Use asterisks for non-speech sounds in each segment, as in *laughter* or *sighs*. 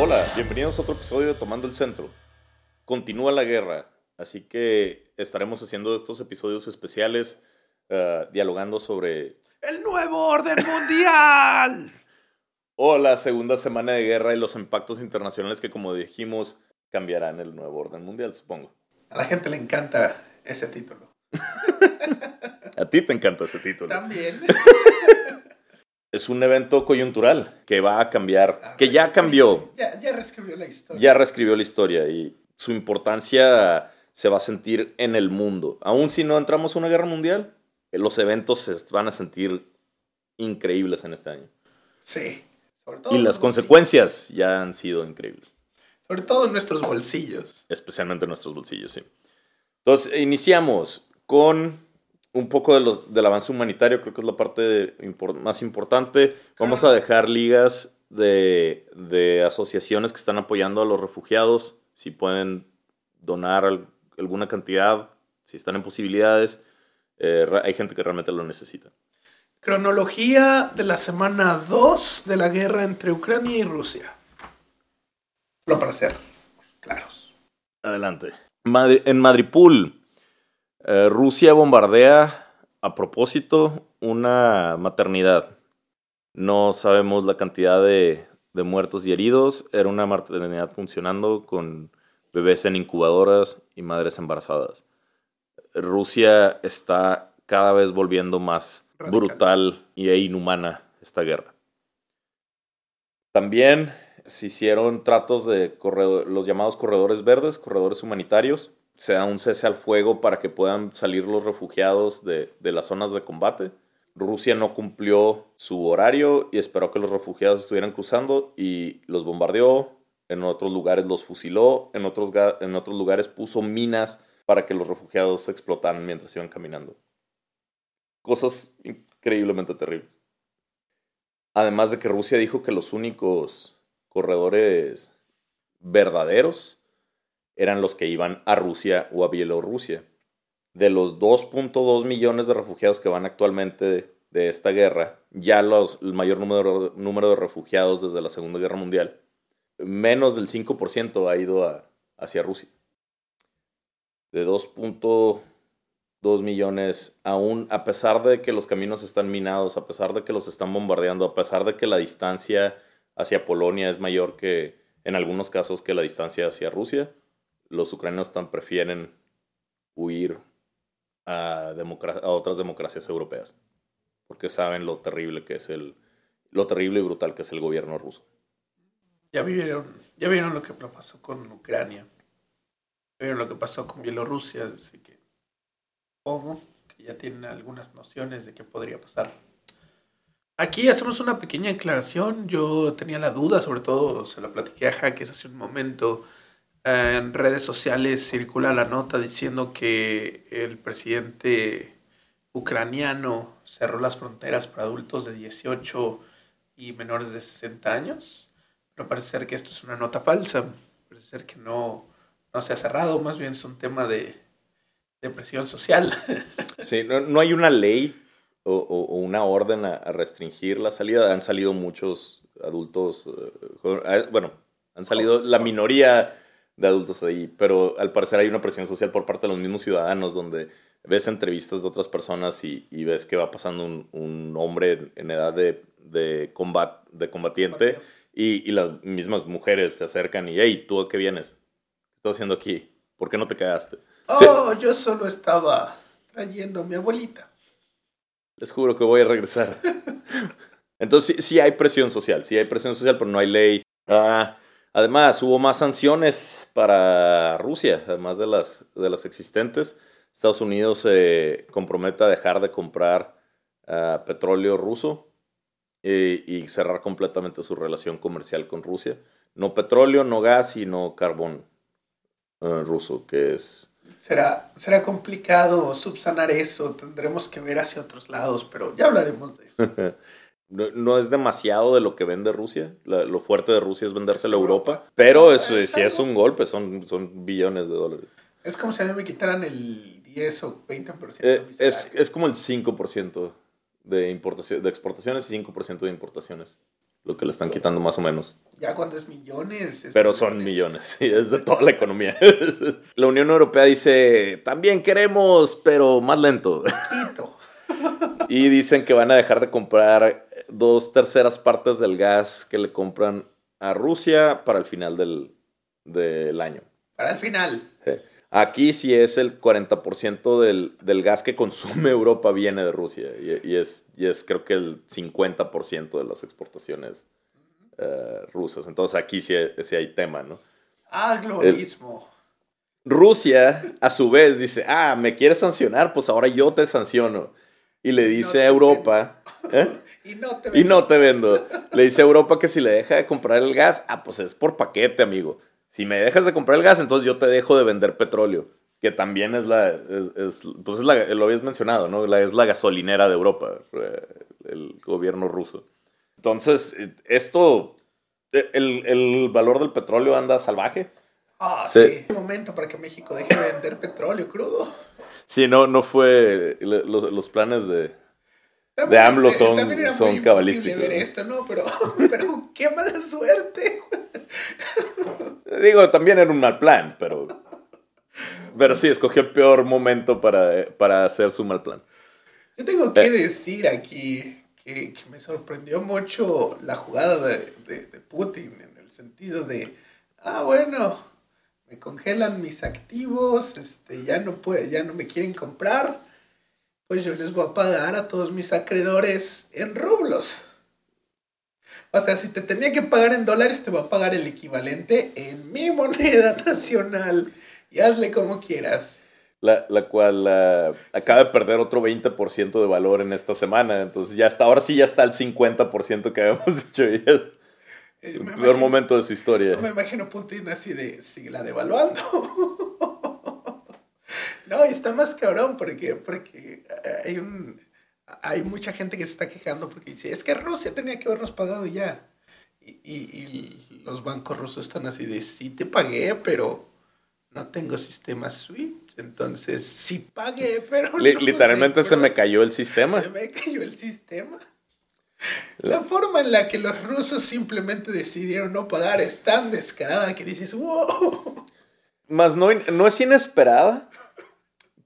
Hola, bienvenidos a otro episodio de Tomando el Centro. Continúa la guerra, así que estaremos haciendo estos episodios especiales uh, dialogando sobre... ¡El nuevo orden mundial! *laughs* o la segunda semana de guerra y los impactos internacionales que, como dijimos, cambiarán el nuevo orden mundial, supongo. A la gente le encanta ese título. *laughs* a ti te encanta ese título. También. *laughs* es un evento coyuntural que va a cambiar, ah, que ya cambió. Ya, ya reescribió la historia. Ya reescribió la historia y su importancia se va a sentir en el mundo. Aún si no entramos a una guerra mundial, los eventos se van a sentir increíbles en este año. Sí. Sobre todo y las consecuencias ya han sido increíbles. Sobre todo en nuestros bolsillos. Especialmente en nuestros bolsillos, sí. Entonces, iniciamos con un poco de los, del avance humanitario, creo que es la parte más importante. Vamos a dejar ligas de, de, asociaciones que están apoyando a los refugiados, si pueden donar alguna cantidad, si están en posibilidades. Eh, hay gente que realmente lo necesita. Cronología de la semana 2 de la guerra entre Ucrania y Rusia. Lo para ser claros. Adelante. en Madripul, eh, Rusia bombardea a propósito una maternidad. No sabemos la cantidad de, muertos y heridos. Era una maternidad funcionando con bebés en incubadoras y madres embarazadas. Rusia está cada vez volviendo más brutal e inhumana esta guerra. También se hicieron tratos de los llamados corredores verdes, corredores humanitarios, se da un cese al fuego para que puedan salir los refugiados de, las zonas de combate. Rusia no cumplió su horario y esperó que los refugiados estuvieran cruzando y los bombardeó. En otros lugares los fusiló, en otros, en otros lugares puso minas para que los refugiados explotaran mientras iban caminando. Cosas increíblemente terribles. Además de que Rusia dijo que los únicos corredores verdaderos eran los que iban a Rusia o a Bielorrusia. De los 2.2 millones de refugiados que van actualmente de, esta guerra, ya los, el mayor número, de refugiados desde la Segunda Guerra Mundial, menos del 5% ha ido hacia Rusia. De 2.2 millones, aún a pesar de que los caminos están minados, a pesar de que los están bombardeando, a pesar de que la distancia hacia Polonia es mayor que en algunos casos que la distancia hacia Rusia, los ucranianos tan prefieren huir a, a, otras democracias europeas, porque saben lo terrible que es el, lo terrible y brutal que es el gobierno ruso. Ya vieron, ya vieron lo que pasó con Ucrania, ya vieron lo que pasó con Bielorrusia, así que supongo que ya tienen algunas nociones de qué podría pasar. Aquí hacemos una pequeña aclaración. Yo tenía la duda, sobre todo se la platiqué a Jaques hace un momento, en redes sociales circula la nota diciendo que el presidente ucraniano cerró las fronteras para adultos de 18 y menores de 60 años. Pero parece ser que esto es una nota falsa. Parece ser que no, no se ha cerrado, más bien es un tema de, de presión social. *laughs* Sí, no, hay una ley o, o, una orden a, restringir la salida. Han salido muchos adultos, eh, eh, bueno, han salido la minoría de adultos ahí, pero al parecer hay una presión social por parte de los mismos ciudadanos donde ves entrevistas de otras personas y, ves que va pasando un, hombre en edad de, de, combat, de combatiente y, las mismas mujeres se acercan y, hey, ¿tú a qué vienes? ¿Qué estás haciendo aquí? ¿Por qué no te quedaste? Oh, yo solo estaba trayendo a mi abuelita. Les juro que voy a regresar. *laughs* Entonces sí, sí, hay presión social, sí hay presión social, pero no hay ley. Ah, Además, hubo más sanciones para Rusia, además de las, de las existentes. Estados Unidos se compromete a dejar de comprar ah, petróleo ruso y, cerrar completamente su relación comercial con Rusia. No petróleo, no gas y no carbón ah, ruso, que es... Será, será complicado subsanar eso, tendremos que ver hacia otros lados, pero ya hablaremos de eso. *laughs* No, es demasiado de lo que vende Rusia. lo fuerte de Rusia es vendérselo a Europa. Pero es, si es un golpe, son, son billones de dólares. Es como si a mí me quitaran el 10 o 20%. Eh, es, es como el 5% de, importación, de exportaciones y 5% de importaciones. lo que le están quitando más o menos. Ya cuando es millones. es Pero son millones, *laughs* sí, es de toda la economía. *laughs* La Unión Europea dice, también queremos, pero más lento. *laughs* Y dicen que van a dejar de comprar dos terceras partes del gas que le compran a Rusia para el final del, del año. Para el final. Sí. Aquí sí es el 40% del, del gas que consume *laughs* Europa viene de Rusia y, y es, y es creo que el 50% de las exportaciones eh, rusas. Entonces aquí sí, sí hay tema, ¿no? Ah, globalismo. Rusia, a su vez, dice, ah, me quieres sancionar, pues ahora yo te sanciono. Y le dice a Europa, ¿eh? Y no te y no te vendo. Le dice a Europa que si le deja de comprar el gas, ah, pues es por paquete, amigo. Si me dejas de comprar el gas, entonces yo te dejo de vender petróleo. Que también es la, es, es- pues es la, lo habías mencionado, ¿no? La, es la gasolinera de Europa, eh, el gobierno ruso. Entonces, eh, esto, eh, el, el valor del petróleo anda salvaje. Ah, Sí. sí. Un momento para que México deje de vender petróleo crudo. Sí, no, no fue los, los planes de... También De AMLO son- también son cabalísticos, ver ¿no? esto, ¿no? Pero, *laughs* pero qué mala suerte. Digo, también era un mal plan, pero... Pero sí, escogió el peor momento para, para hacer su mal plan. Yo tengo que Eh. decir aquí que, que me sorprendió mucho la jugada de, de- de Putin en el sentido de, ah, bueno, me congelan mis activos, este, ya no puede, ya no me quieren comprar, pues yo les voy a pagar a todos mis acreedores en rublos. O sea, si te tenía que pagar en dólares, te voy a pagar el equivalente en mi moneda *laughs* nacional. Y hazle como quieras. La, la cual ah, acaba de perder otro 20% de valor en esta semana. Entonces ya está, ahora sí ya está al 50% que habíamos *laughs* dicho. Eh, el peor imagino- momento de su historia. No me imagino Putin así de sigla devaluando. *laughs* no, y está más cabrón porque, porque hay un hay mucha gente que se está quejando porque dice, es que Rusia tenía que habernos pagado ya. Y, y- y los bancos rusos están así de, sí te pagué, pero no tengo sistema SWIFT. Entonces, sí pagué, pero... No literalmente sé se me cayó el sistema. Se me cayó el sistema. La forma en la que los rusos simplemente decidieron no pagar es tan descarada que dices, wow. Más no, no es inesperada,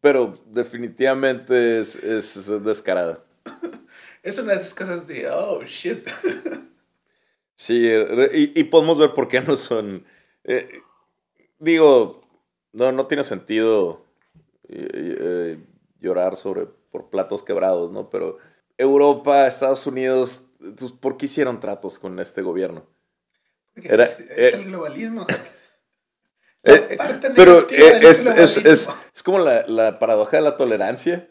pero definitivamente es, es descarada. *laughs* Es una de esas cosas de, oh, shit. *laughs* Sí, y, y podemos ver por qué no son. eh, digo, no, no tiene sentido eh, eh, llorar sobre por platos quebrados, ¿no? Pero Europa, Estados Unidos, ¿por qué hicieron tratos con este gobierno? Porque Era- es, es eh, el globalismo. Eh, Pero eh, es, es, es, es como la, la paradoja de la tolerancia.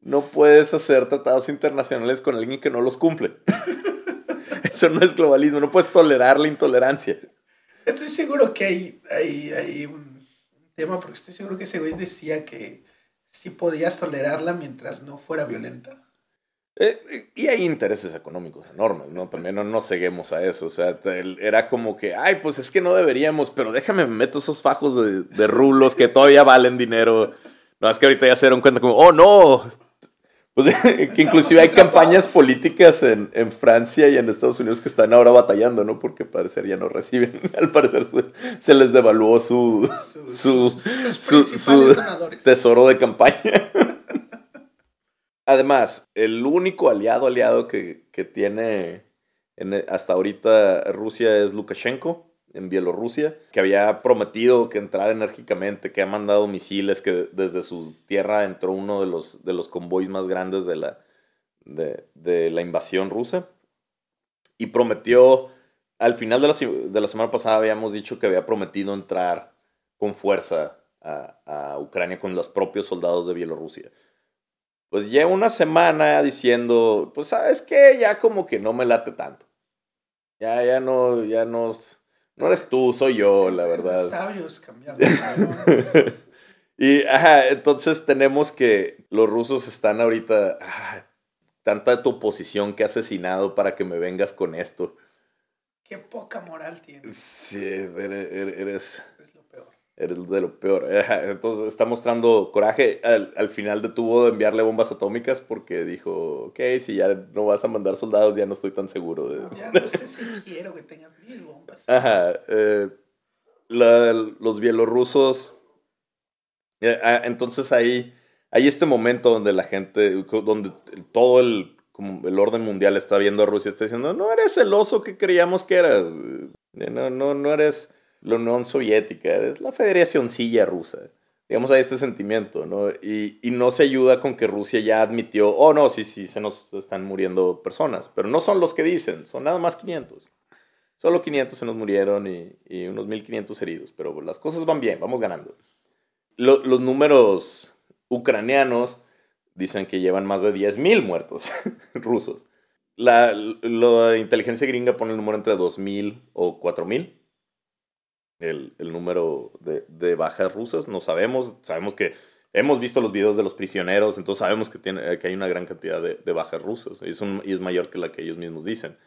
No puedes hacer tratados internacionales con alguien que no los cumple. *laughs* Eso no es globalismo, no puedes tolerar la intolerancia. Estoy seguro que hay, hay, hay un un tema, porque estoy seguro que ese güey decía que sí podías tolerarla mientras no fuera violenta. Eh, y hay intereses económicos enormes, ¿no? También no nos ceguemos a eso. O sea, era como que, ay, pues es que no deberíamos, pero déjame me meto esos fajos de, de rublos que todavía valen dinero. No, es que ahorita ya se dieron cuenta como, oh, no. Pues *laughs* que inclusive hay campañas políticas en, en Francia y en Estados Unidos que están ahora batallando, ¿no? Porque parecer ya no reciben. *laughs* Al parecer su- se les devaluó su, su, su- tesoro de campaña. Además, el único aliado aliado que, que tiene en- hasta ahorita Rusia es Lukashenko en Bielorrusia, que había prometido que entrara enérgicamente, que ha mandado misiles, que desde su tierra entró uno de los, de los convoys más grandes de la, de, de la invasión rusa. Y prometió, al final de la, de la semana pasada habíamos dicho que había prometido entrar con fuerza a, a Ucrania con los propios soldados de Bielorrusia. Pues lleva una semana diciendo, pues sabes qué, ya como que no me late tanto. Ya, ya no, ya no, no eres tú, soy yo, la verdad. sabios cambiar *laughs* y ajá, entonces tenemos que los rusos están ahorita, ah, tanta tu oposición que ha asesinado para que me vengas con esto. Qué poca moral tienes. Sí, eres, eres- eres- de lo peor. *laughs* Entonces está mostrando coraje. Al, final detuvo de enviarle bombas atómicas porque dijo, ok, si ya no vas a mandar soldados, ya no estoy tan seguro. De... Ya *laughs* no sé si quiero que tengas mil bombas. Ajá. Eh, los bielorrusos... Eh, ah, entonces ahí hay este momento donde la gente, donde todo el, como el orden mundial está viendo a Rusia, está diciendo, no eres el oso que creíamos que eras. No, no, no eres la Unión Soviética, es la Federacioncilla rusa. Digamos, hay este sentimiento, ¿no? Y, y, no se ayuda con que Rusia ya admitió, oh, no, sí, sí, se nos están muriendo personas, pero no son los que dicen, son nada más 500. Solo 500 se nos murieron y, y unos 1500 heridos, pero las cosas van bien, vamos ganando. los números ucranianos dicen que llevan más de 10.000 muertos *laughs* rusos. La, la, inteligencia gringa pone el número entre 2.000 o 4.000 el, el número de, de, bajas rusas. No sabemos, sabemos que hemos visto los videos de los prisioneros, entonces sabemos que, tiene, que hay una gran cantidad de, de bajas rusas y es, un, y es mayor que la que ellos mismos dicen.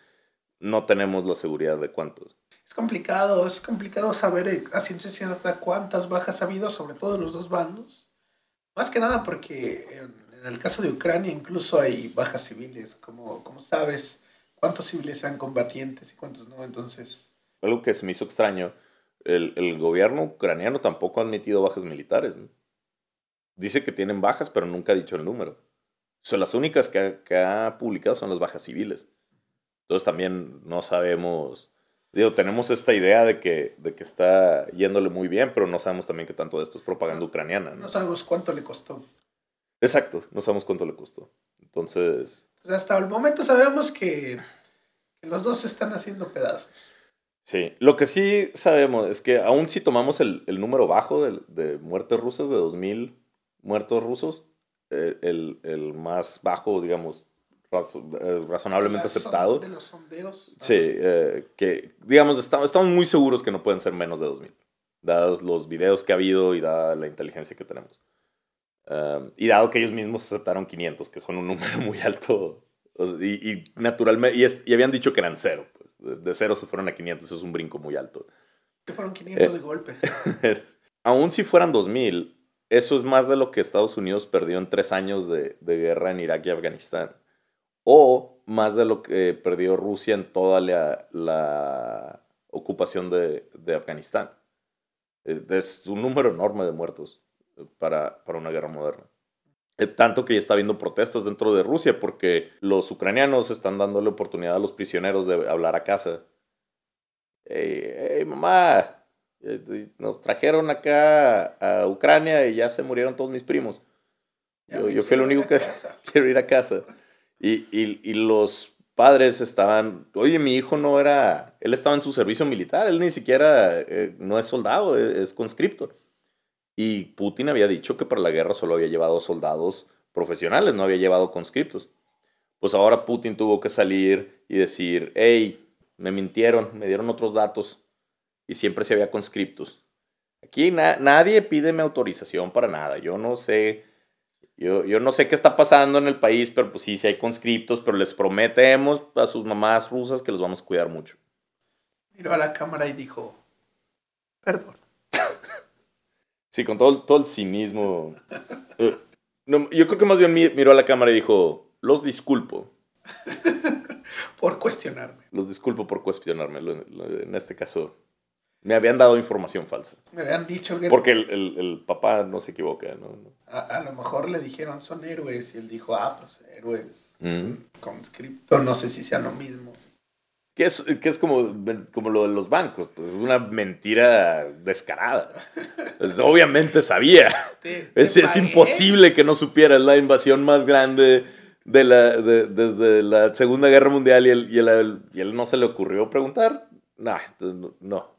No tenemos la seguridad de cuántos. Es complicado, es complicado saber a ciencia cierta cuántas bajas ha habido, sobre todo de los dos bandos. Más que nada porque en, el caso de Ucrania incluso hay bajas civiles, como, como sabes, cuántos civiles sean combatientes y cuántos no, entonces... Algo que se me hizo extraño el, gobierno ucraniano tampoco ha admitido bajas militares. Dice que tienen bajas, pero nunca ha dicho el número. Son las únicas que ha, publicado son las bajas civiles. Entonces también no sabemos, digo, tenemos esta idea de que, de que está yéndole muy bien, pero no sabemos también qué tanto de esto es propaganda ucraniana. No, sabemos cuánto le costó. Exacto, no sabemos cuánto le costó. Entonces... Pues hasta el momento sabemos que, que los dos se están haciendo pedazos. Sí, lo que sí sabemos es que aún si tomamos el, el número bajo de, de, muertes rusas, de 2.000 muertos rusos, eh, el, el, más bajo, digamos, eh, razonablemente aceptado. De los sondeos. Sí, eh, que digamos, estamos, estamos muy seguros que no pueden ser menos de 2.000, dados los videos que ha habido y dada la inteligencia que tenemos. Um, y dado que ellos mismos aceptaron 500, que son un número muy alto, y, y naturalmente, y, y habían dicho que eran cero de cero se fueron a 500, es un brinco muy alto. Que fueron 500 de golpe. *laughs* Aún si fueran 2000, eso es más de lo que Estados Unidos perdió en tres años de, de, guerra en Irak y Afganistán. O más de lo que perdió Rusia en toda la, la ocupación de, de, Afganistán. Es un número enorme de muertos para, para una guerra moderna. Eh, tanto que ya está habiendo protestas dentro de Rusia porque los ucranianos están dándole oportunidad a los prisioneros de hablar a casa. Hey, mamá, eh, nos trajeron acá a Ucrania y ya se murieron todos mis primos. Yo, fui el único que *laughs* quiero ir a casa. Y, y, y, los padres estaban, oye, mi hijo no era, él estaba en su servicio militar, él ni siquiera eh, no es soldado, es, es conscripto. Y Putin había dicho que para la guerra solo había llevado soldados profesionales, no había llevado conscriptos. Pues ahora Putin tuvo que salir y decir, hey, me mintieron, me dieron otros datos y siempre se había conscriptos. Aquí nadie pide mi autorización para nada. Yo no sé, yo, no sé qué está pasando en el país, pero pues sí, sí hay conscriptos, pero les prometemos a sus mamás rusas que los vamos a cuidar mucho. Miró a la cámara y dijo, perdón. Sí, con todo, todo el cinismo. Eh, yo creo que más bien miró a la cámara y dijo, los disculpo. *laughs* por cuestionarme. Los disculpo por cuestionarme. En este caso, me habían dado información falsa. Me habían dicho que... Porque el, el, el papá no se equivoca, ¿no? A, a, lo mejor le dijeron, son héroes, y él dijo, ah, pues héroes. Mm. Conscripto, no sé si sea lo mismo. Que es, que es como, como lo de los bancos, pues es una mentira descarada. Pues obviamente sabía. es, es, imposible que no supiera, es la invasión más grande de la, de, desde la Segunda Guerra Mundial y él, y, él, y él no se le ocurrió preguntar. Nah, no.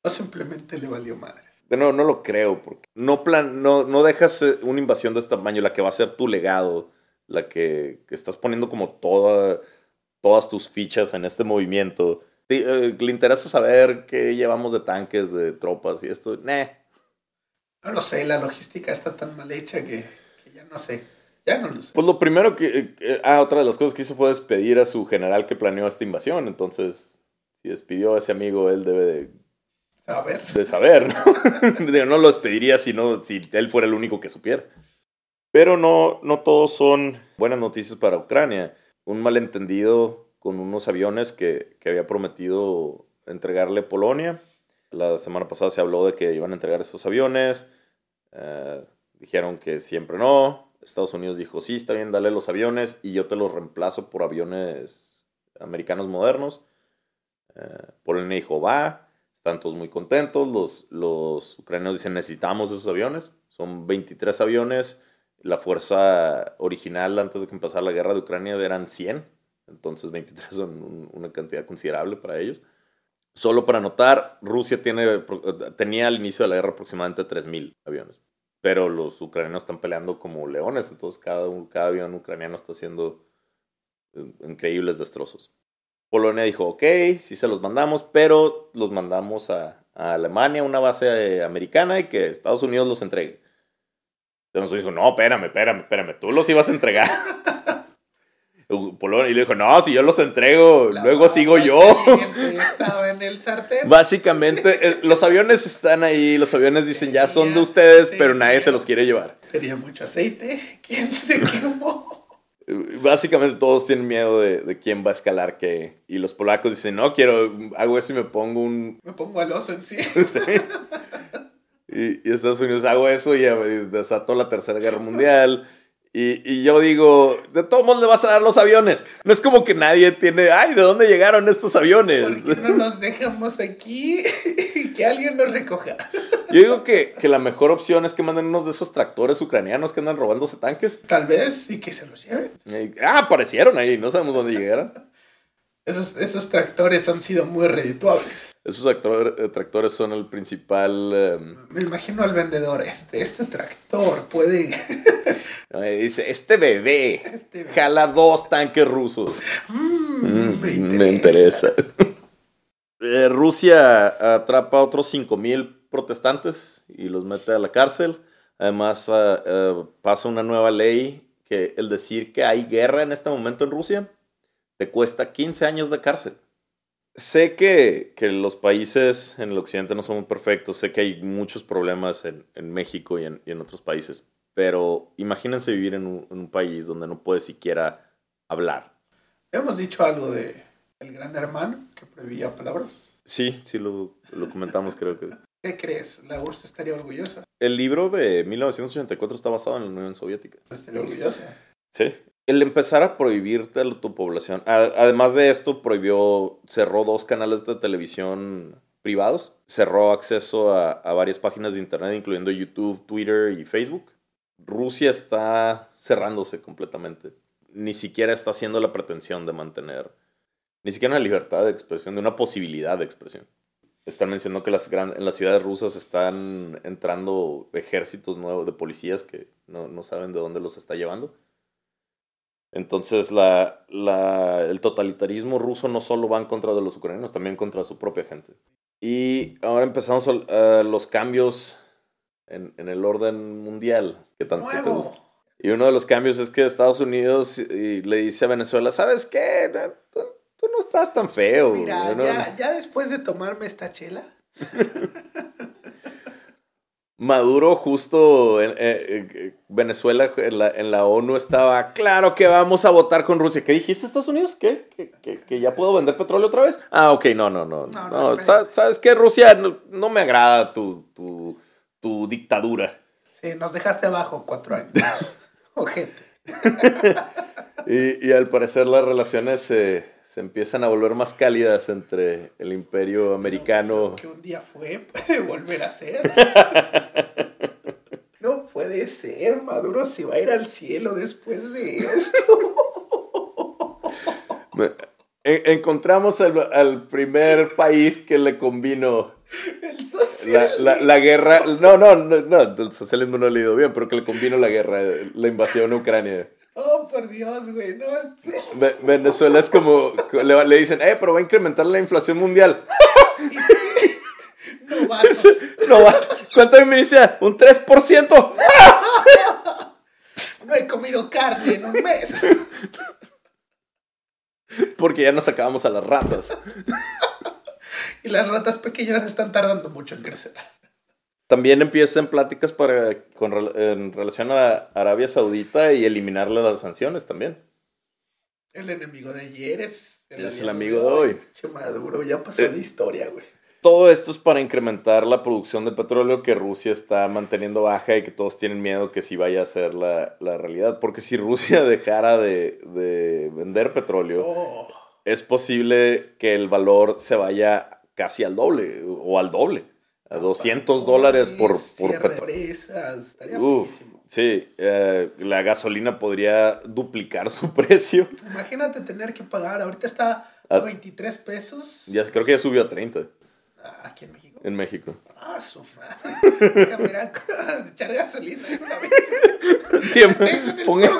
O simplemente le valió madre. No, no lo creo, porque no, plan, no, no dejas eh, una invasión de este tamaño, la que va a ser tu legado, la que, que estás poniendo como toda todas tus fichas en este movimiento. Eh, ¿Le interesa saber qué llevamos de tanques, de tropas y esto? Nah. No lo sé, la logística está tan mal hecha que, ya no sé. Ya no lo sé. Pues lo primero que... Eh, ah, otra de las cosas que hizo fue despedir a su general que planeó esta invasión. Entonces, si despidió a ese amigo, él debe de Saber. de saber, ¿no? *laughs* No lo despediría si, no, si él fuera el único que supiera. Pero no, no todos son buenas noticias para Ucrania. Un malentendido con unos aviones que, que había prometido entregarle Polonia. La semana pasada se habló de que iban a entregar estos aviones. Eh, dijeron que siempre no. Estados Unidos dijo, sí, está bien, dale los aviones y yo te los reemplazo por aviones americanos modernos. Eh, Polonia dijo, va, están todos muy contentos. Los, los ucranianos dicen, necesitamos esos aviones. Son 23 aviones. La fuerza original antes de que empezara la guerra de Ucrania eran 100. Entonces 23 son un- una cantidad considerable para ellos. Solo para notar, Rusia tiene, tenía al inicio de la guerra aproximadamente 3.000 aviones. Pero los ucranianos están peleando como leones. Entonces cada, cada avión ucraniano está haciendo eh, increíbles destrozos. Polonia dijo, ok, sí se los mandamos, pero los mandamos a, a Alemania, una base eh, americana, y que Estados Unidos los entregue. Entonces dijo, no, espérame, espérame, espérame, tú los ibas a entregar. *laughs* Y le dijo, no, si yo los entrego, La luego sigo yo. *laughs* Estaba en el sartén. Básicamente, eh, los aviones están ahí, los aviones dicen, ya son de ustedes, pero nadie se los quiere llevar. Tenía mucho aceite. *laughs* ¿Quién se quemó? Básicamente todos tienen miedo de, de quién va a escalar qué. Y los polacos dicen, no, quiero, hago eso y me pongo un, Me pongo al oso en sí. Y, y Estados Unidos hago eso y, desató la Tercera Guerra Mundial. Y, y yo digo, de todos modos le vas a dar los aviones. No es como que nadie tiene, ay, ¿de dónde llegaron estos aviones? ¿Por qué no nos dejamos aquí *laughs* y que alguien nos recoja? Yo digo que, que la mejor opción es que manden unos de esos tractores ucranianos que andan robándose tanques. Tal vez y que se los lleven. Y, ah, aparecieron ahí, no sabemos dónde llegaron. Esos, esos tractores han sido muy redituables. Esos tractor- tractores son el principal... eh, Me imagino al vendedor este. Este tractor puede. *laughs* dice, este bebé Este bebé. jala dos tanques rusos. Mm, me Mm, me interesa. *laughs* Eh, Rusia atrapa a otros 5.000 protestantes y los mete a la cárcel. Además, ah, eh, pasa una nueva ley que el decir que hay guerra en este momento en Rusia te cuesta 15 años de cárcel. Sé que, que los países en el occidente no son perfectos, sé que hay muchos problemas en, en México y en, y en otros países, pero imagínense vivir en un, en un país donde no puedes siquiera hablar. Hemos dicho algo de el gran hermano que prohibía palabras. Sí, sí lo, lo comentamos, creo que. *laughs* ¿Qué crees? La URSS estaría orgullosa. El libro de 1984 está basado en la Unión Soviética. Estaría orgullosa. Sí. El empezar a prohibirte a tu población. además de esto, prohibió, cerró dos canales de televisión privados. Cerró acceso a, a varias páginas de internet, incluyendo YouTube, Twitter y Facebook. Rusia está cerrándose completamente. Ni siquiera está haciendo la pretensión de mantener, ni siquiera una libertad de expresión, de una posibilidad de expresión. Están mencionando que las gran- en las ciudades rusas están entrando ejércitos nuevos de policías que no, no saben de dónde los está llevando. Entonces la, la- el totalitarismo ruso no solo va en contra de los ucranianos, también contra su propia gente. Y ahora empezamos a- a los cambios en, en el orden mundial que tanto te Nuevo. gusta. Y uno de los cambios es que Estados Unidos y- le dice a Venezuela, ¿sabes qué? Tú, tú no estás tan feo. Mira, ¿no? ya, ya después de tomarme esta chela, *laughs* Maduro justo en, eh, eh, Venezuela en la, en la ONU estaba claro que vamos a votar con Rusia. ¿Qué dijiste Estados Unidos? ¿Qué? ¿Que, que- que ya puedo vender petróleo otra vez? Ah, ok, no, no, no. No, ¿Sabes qué, Rusia? No, no me agrada tu, tu, tu dictadura. sí, nos dejaste abajo cuatro años. *laughs* Ojete. *laughs* Y, y al parecer las relaciones se, se empiezan a volver más cálidas entre el imperio americano. Que un día fue, *laughs* puede volver a ser. *laughs* No puede ser, Maduro se va a ir al cielo después de esto. *laughs* En- encontramos al, al primer país que le combinó El socialismo. la, la guerra, no, no, no, no, el socialismo no le ha ido bien, pero que le convino la guerra, la invasión a Ucrania. Oh, por Dios, güey, no. Venezuela es como, le, le dicen, eh, pero va a incrementar la inflación mundial. *laughs* No vamos. No va, ¿cuánto me dice? Un 3%. No he comido carne en un mes. Porque ya nos acabamos a las ratas. y las ratas pequeñas están tardando mucho en crecer. También empiezan pláticas para, con, en relación a Arabia Saudita y eliminarle las sanciones también. El enemigo de ayer es el, es el amigo de hoy. Che Maduro, ya pasó eh, la historia, güey. Todo esto es para incrementar la producción de petróleo que Rusia está manteniendo baja y que todos tienen miedo que sí vaya a ser la, la realidad. Porque si Rusia *laughs* dejara de, de vender petróleo, oh. es posible que el valor se vaya casi al doble o al doble. A 200 dólares por, por petróleo. Sí, eh, la gasolina podría duplicar *laughs* su precio. Imagínate tener que pagar, ahorita está a 23 pesos. Ya, creo que ya subió a 30. ¿Aquí en México? En México. Ah, su madre. *laughs* Déjame *laughs* echar gasolina una vez. Tiempo. Ponga...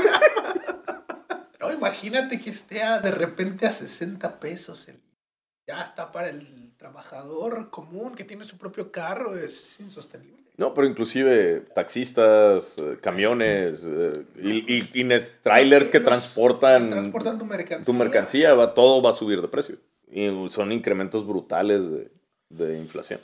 No, imagínate que esté de repente a 60 pesos. El... Ya está para el trabajador común que tiene su propio carro. Es insostenible. No, pero inclusive taxistas, eh, camiones eh, y, y, trailers que transportan, transportan tu mercancía. Tu mercancía va, todo va a subir de precio. Y son incrementos brutales de, de inflación.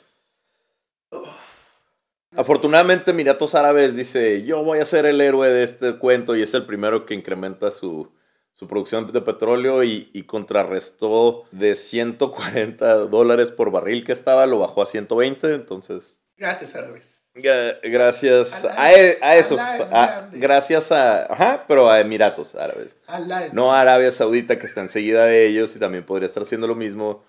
Afortunadamente, Emiratos Árabes dice: Yo voy a ser el héroe de este cuento, y es el primero que incrementa su, su producción de petróleo y, y, contrarrestó de 140 dólares por barril que estaba, lo bajó a 120. Entonces, gracias, Árabes. Gracias a, e, a, esos, gracias a, ajá, pero a Emiratos Árabes. No a Arabia Saudita que está enseguida de ellos y también podría estar haciendo lo mismo.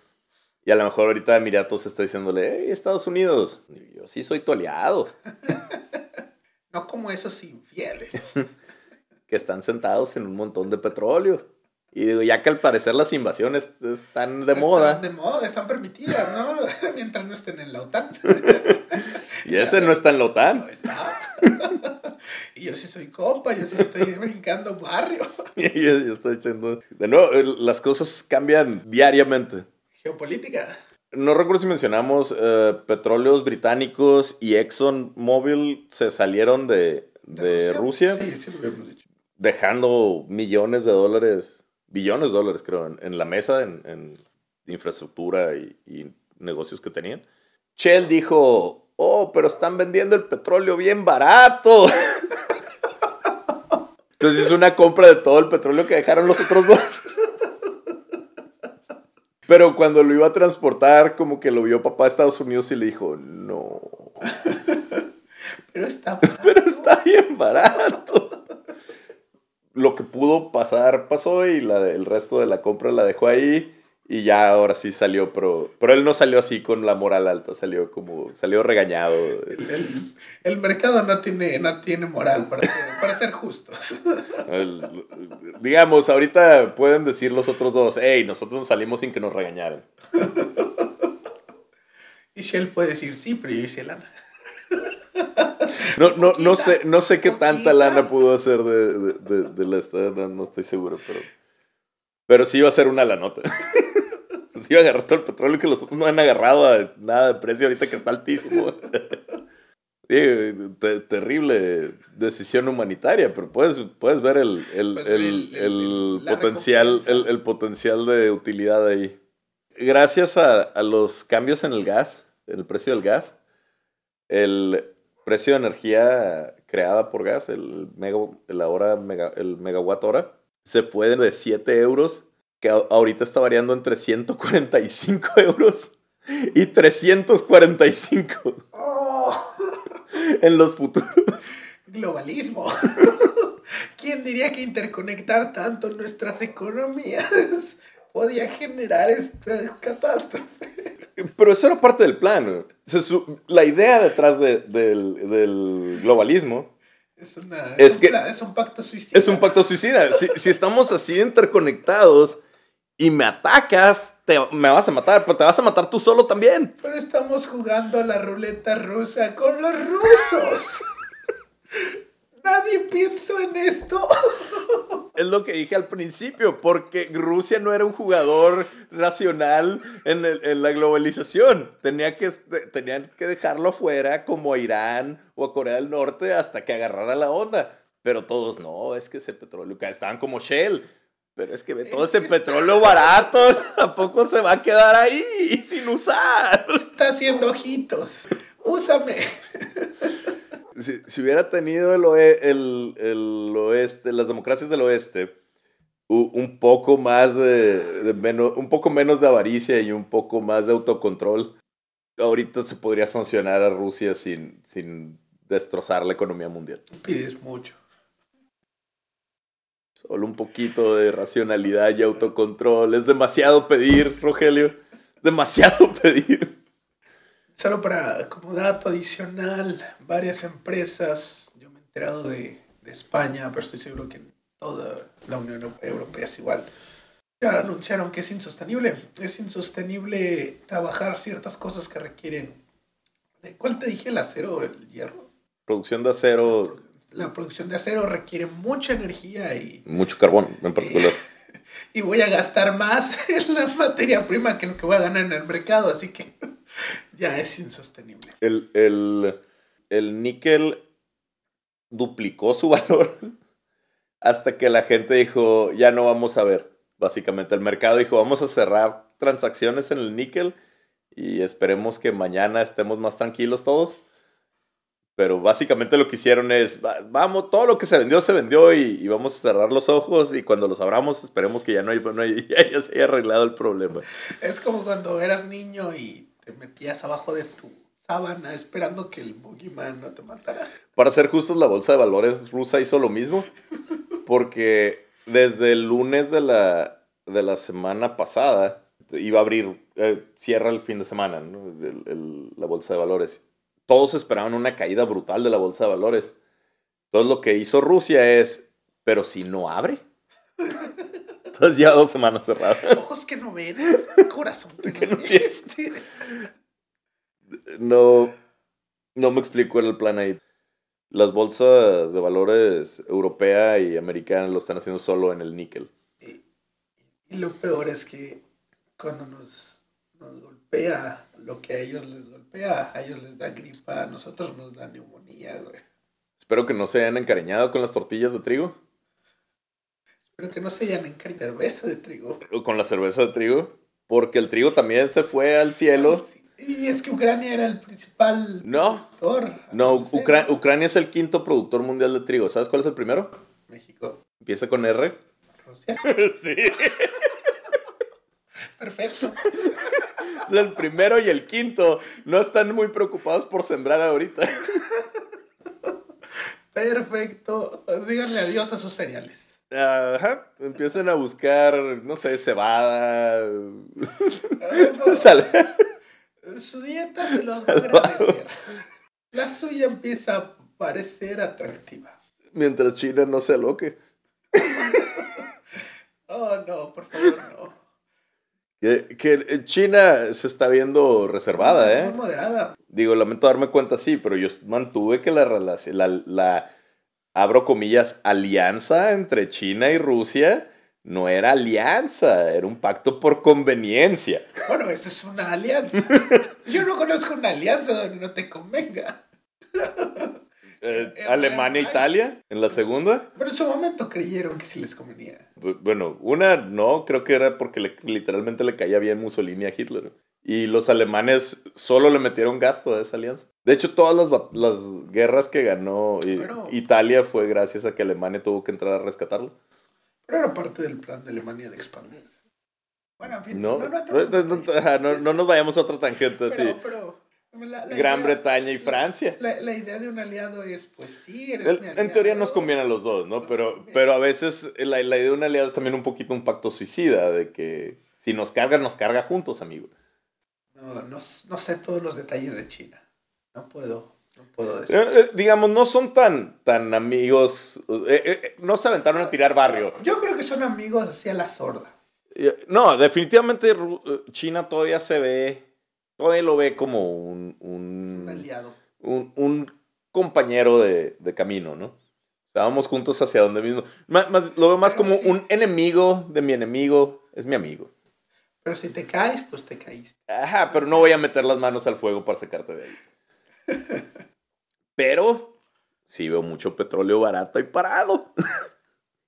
Y a lo mejor ahorita Emiratos está diciéndole, hey, Estados Unidos, yo sí soy tu aliado. *laughs* no como esos infieles. *laughs* que están sentados en un montón de petróleo. Y digo, ya que al parecer las invasiones están de moda. Están de moda, están permitidas, ¿no? *laughs* Mientras no estén en la OTAN. *laughs* y ese no está en la OTAN. No está. *laughs* y yo sí soy compa, yo sí estoy brincando barrio. y yo estoy diciendo. De nuevo, las cosas cambian diariamente geopolítica. No recuerdo si mencionamos eh, petróleos británicos y ExxonMobil se salieron de, de, Rusia. Sí, sí lo habíamos dicho. Dejando millones de dólares, billones de dólares creo, en, la mesa, en, infraestructura y, y, negocios que tenían. Shell dijo, oh, pero están vendiendo el petróleo bien barato. *laughs* Entonces hizo una compra de todo el petróleo que dejaron los otros dos. *laughs* Pero cuando lo iba a transportar, como que lo vio papá de Estados Unidos y le dijo, no. *laughs* Pero está Pero está bien barato. Lo que pudo pasar, pasó y la el resto de la compra la dejó ahí. Y ya ahora sí salió, pero, pero él no salió así con la moral alta, salió como, salió regañado. El, mercado no tiene, no tiene moral para, para ser justos. digamos, ahorita pueden decir los otros dos, hey, nosotros nos salimos sin que nos regañaran. Y Shell puede decir, sí, pero yo hice lana. No, no, no sé, no sé qué tanta lana pudo hacer de, de, de, la estadía, no estoy seguro, pero, pero sí iba a ser una la nota. Se *laughs* iba a agarrar todo el petróleo que los otros no han agarrado a nada de precio ahorita que está altísimo. *laughs* terrible decisión humanitaria, pero puedes, puedes ver el, el, pues el, el potencial, el, potencial de utilidad ahí. Gracias a, a, los cambios en el gas, en el precio del gas, el precio de energía creada por gas, el, mega, la hora, mega, el megawatt hora, se fue de 7 euros que ahorita está variando entre 145 euros y 345 *laughs* en los futuros. Globalismo. *laughs* ¿Quién diría que interconectar tanto nuestras economías *laughs* podía generar esta catástrofe? Pero eso era parte del plan. La idea detrás del globalismo es, una, es, que, es, un pacto suicida. Es un pacto suicida. si, si, estamos así interconectados, y me atacas, te, me vas a matar, pero te vas a matar tú solo también. Pero estamos jugando a la ruleta rusa con los rusos. *laughs* Nadie piensa en esto. *laughs* Es lo que dije al principio, porque Rusia no era un jugador racional en, en la globalización. Tenía que, tenían que dejarlo afuera como a Irán o a Corea del Norte hasta que agarrara la onda. Pero todos no, es que ese petróleo, estaban como Shell Pero es que ve todo ese petróleo barato, *laughs* tampoco se va a quedar ahí sin usar. Está haciendo ojitos. Úsame. Si, hubiera tenido el, el, oeste, las democracias del oeste, un poco más de, menos, un poco menos de avaricia y un poco más de autocontrol, ahorita se podría sancionar a Rusia sin, sin destrozar la economía mundial. Pides mucho. Solo un poquito de racionalidad y autocontrol. Es demasiado pedir, Rogelio. Demasiado *laughs* pedir. Solo para como dato adicional, varias empresas, yo me he enterado de, de España, pero estoy seguro que en toda la Unión Europea es igual. Ya anunciaron que es insostenible. Es insostenible trabajar ciertas cosas que requieren. ¿De cuál te dije? ¿El acero el hierro? Producción de acero la producción de acero requiere mucha energía y... Mucho carbón en particular. *laughs* Y, voy a gastar más *laughs* en la materia prima que lo que voy a ganar en el mercado, así que ya es insostenible. El, el, el níquel duplicó su *laughs* valor hasta que la gente dijo, ya no vamos a ver. Básicamente el mercado dijo, vamos a cerrar transacciones en el níquel y esperemos que mañana estemos más tranquilos todos. Pero básicamente lo que hicieron es, vamos, todo lo que se vendió, se vendió y, vamos a cerrar los ojos y cuando los abramos esperemos que ya no, hay, no *laughs* ya, se haya arreglado el problema. Es como cuando eras niño y te metías abajo de tu sábana esperando que el boogeyman no te matara. Para ser justos, la bolsa de valores rusa hizo lo mismo. Porque desde el lunes de la, de la semana pasada iba a abrir, eh, cierra el fin de semana, ¿no? la bolsa de valores todos esperaban una caída brutal de la bolsa de valores. Entonces lo que hizo Rusia es, pero si no abre. *laughs* Entonces ya dos semanas cerradas. Que no ven, corazón *laughs* que no siente. No, no me explico el plan ahí. Las bolsas de valores europea y americana lo están haciendo solo en el níquel. Y, lo peor es que cuando nos, nos golpea lo que a ellos les golpea, a ellos les da gripa, a nosotros nos da neumonía, güey. Espero que no se hayan encariñado con las tortillas de trigo. Espero que no se encariñado cerveza de trigo. Con la cerveza de trigo. Porque el trigo también se fue al cielo. Y es que Ucrania era el principal no, productor. No, Ucrania es el quinto productor mundial de trigo. ¿Sabes cuál es el primero? México. Empieza con R. Rusia. *laughs* sí. Perfecto. el primero y el quinto no están muy preocupados por sembrar ahorita. *laughs* Perfecto. Díganle adiós a sus cereales. Ajá. Empiecen a buscar, no sé, cebada. *laughs* Su dieta se los va a agradecer. La suya empieza a parecer atractiva. Mientras China no se aloque. *laughs* oh, no, por favor, no. Que, China se está viendo reservada, ¿eh? Muy moderada. Digo, lamento darme cuenta, sí, pero yo mantuve que la relación, la, la, abro comillas, alianza entre China y Rusia no era alianza, era un pacto por conveniencia. Bueno, eso es una alianza. Yo no conozco una alianza donde no te convenga. *laughs* Eh, Alemania e Italia en la segunda. Pero en su momento creyeron que sí les convenía. Bueno, una no, creo que era porque literalmente le caía bien Mussolini a Hitler. Y los alemanes solo le metieron gasto a esa alianza. De hecho, todas las, las guerras que ganó Italia fue gracias a que Alemania tuvo que entrar a rescatarlo. Pero era parte del plan de Alemania de expandirse. Bueno, en fin, no, no, nos vayamos a otra tangente así. Gran Bretaña y Francia. La, idea de un aliado es, pues sí, eres En teoría nos conviene a los dos, ¿no? pero, pero a veces la, idea de un aliado es también un poquito un pacto suicida, de que si nos carga, nos carga juntos, amigo. No, no, sé todos los detalles de China. No puedo, no puedo decir. Eh, eh, digamos, no son tan, tan amigos, eh, no se aventaron a tirar barrio. Yo creo que son amigos hacia la sorda. No, definitivamente China todavía se ve todavía lo ve como un, un, aliado. Un, compañero de, camino, ¿no? O sea, vamos juntos hacia donde mismo. Más, lo veo más como un enemigo de mi enemigo, es mi amigo. Pero si te caes, pues te caíste. Ajá, pero no voy a meter las manos al fuego para sacarte de ahí. pero sí veo mucho petróleo barato y parado. *laughs*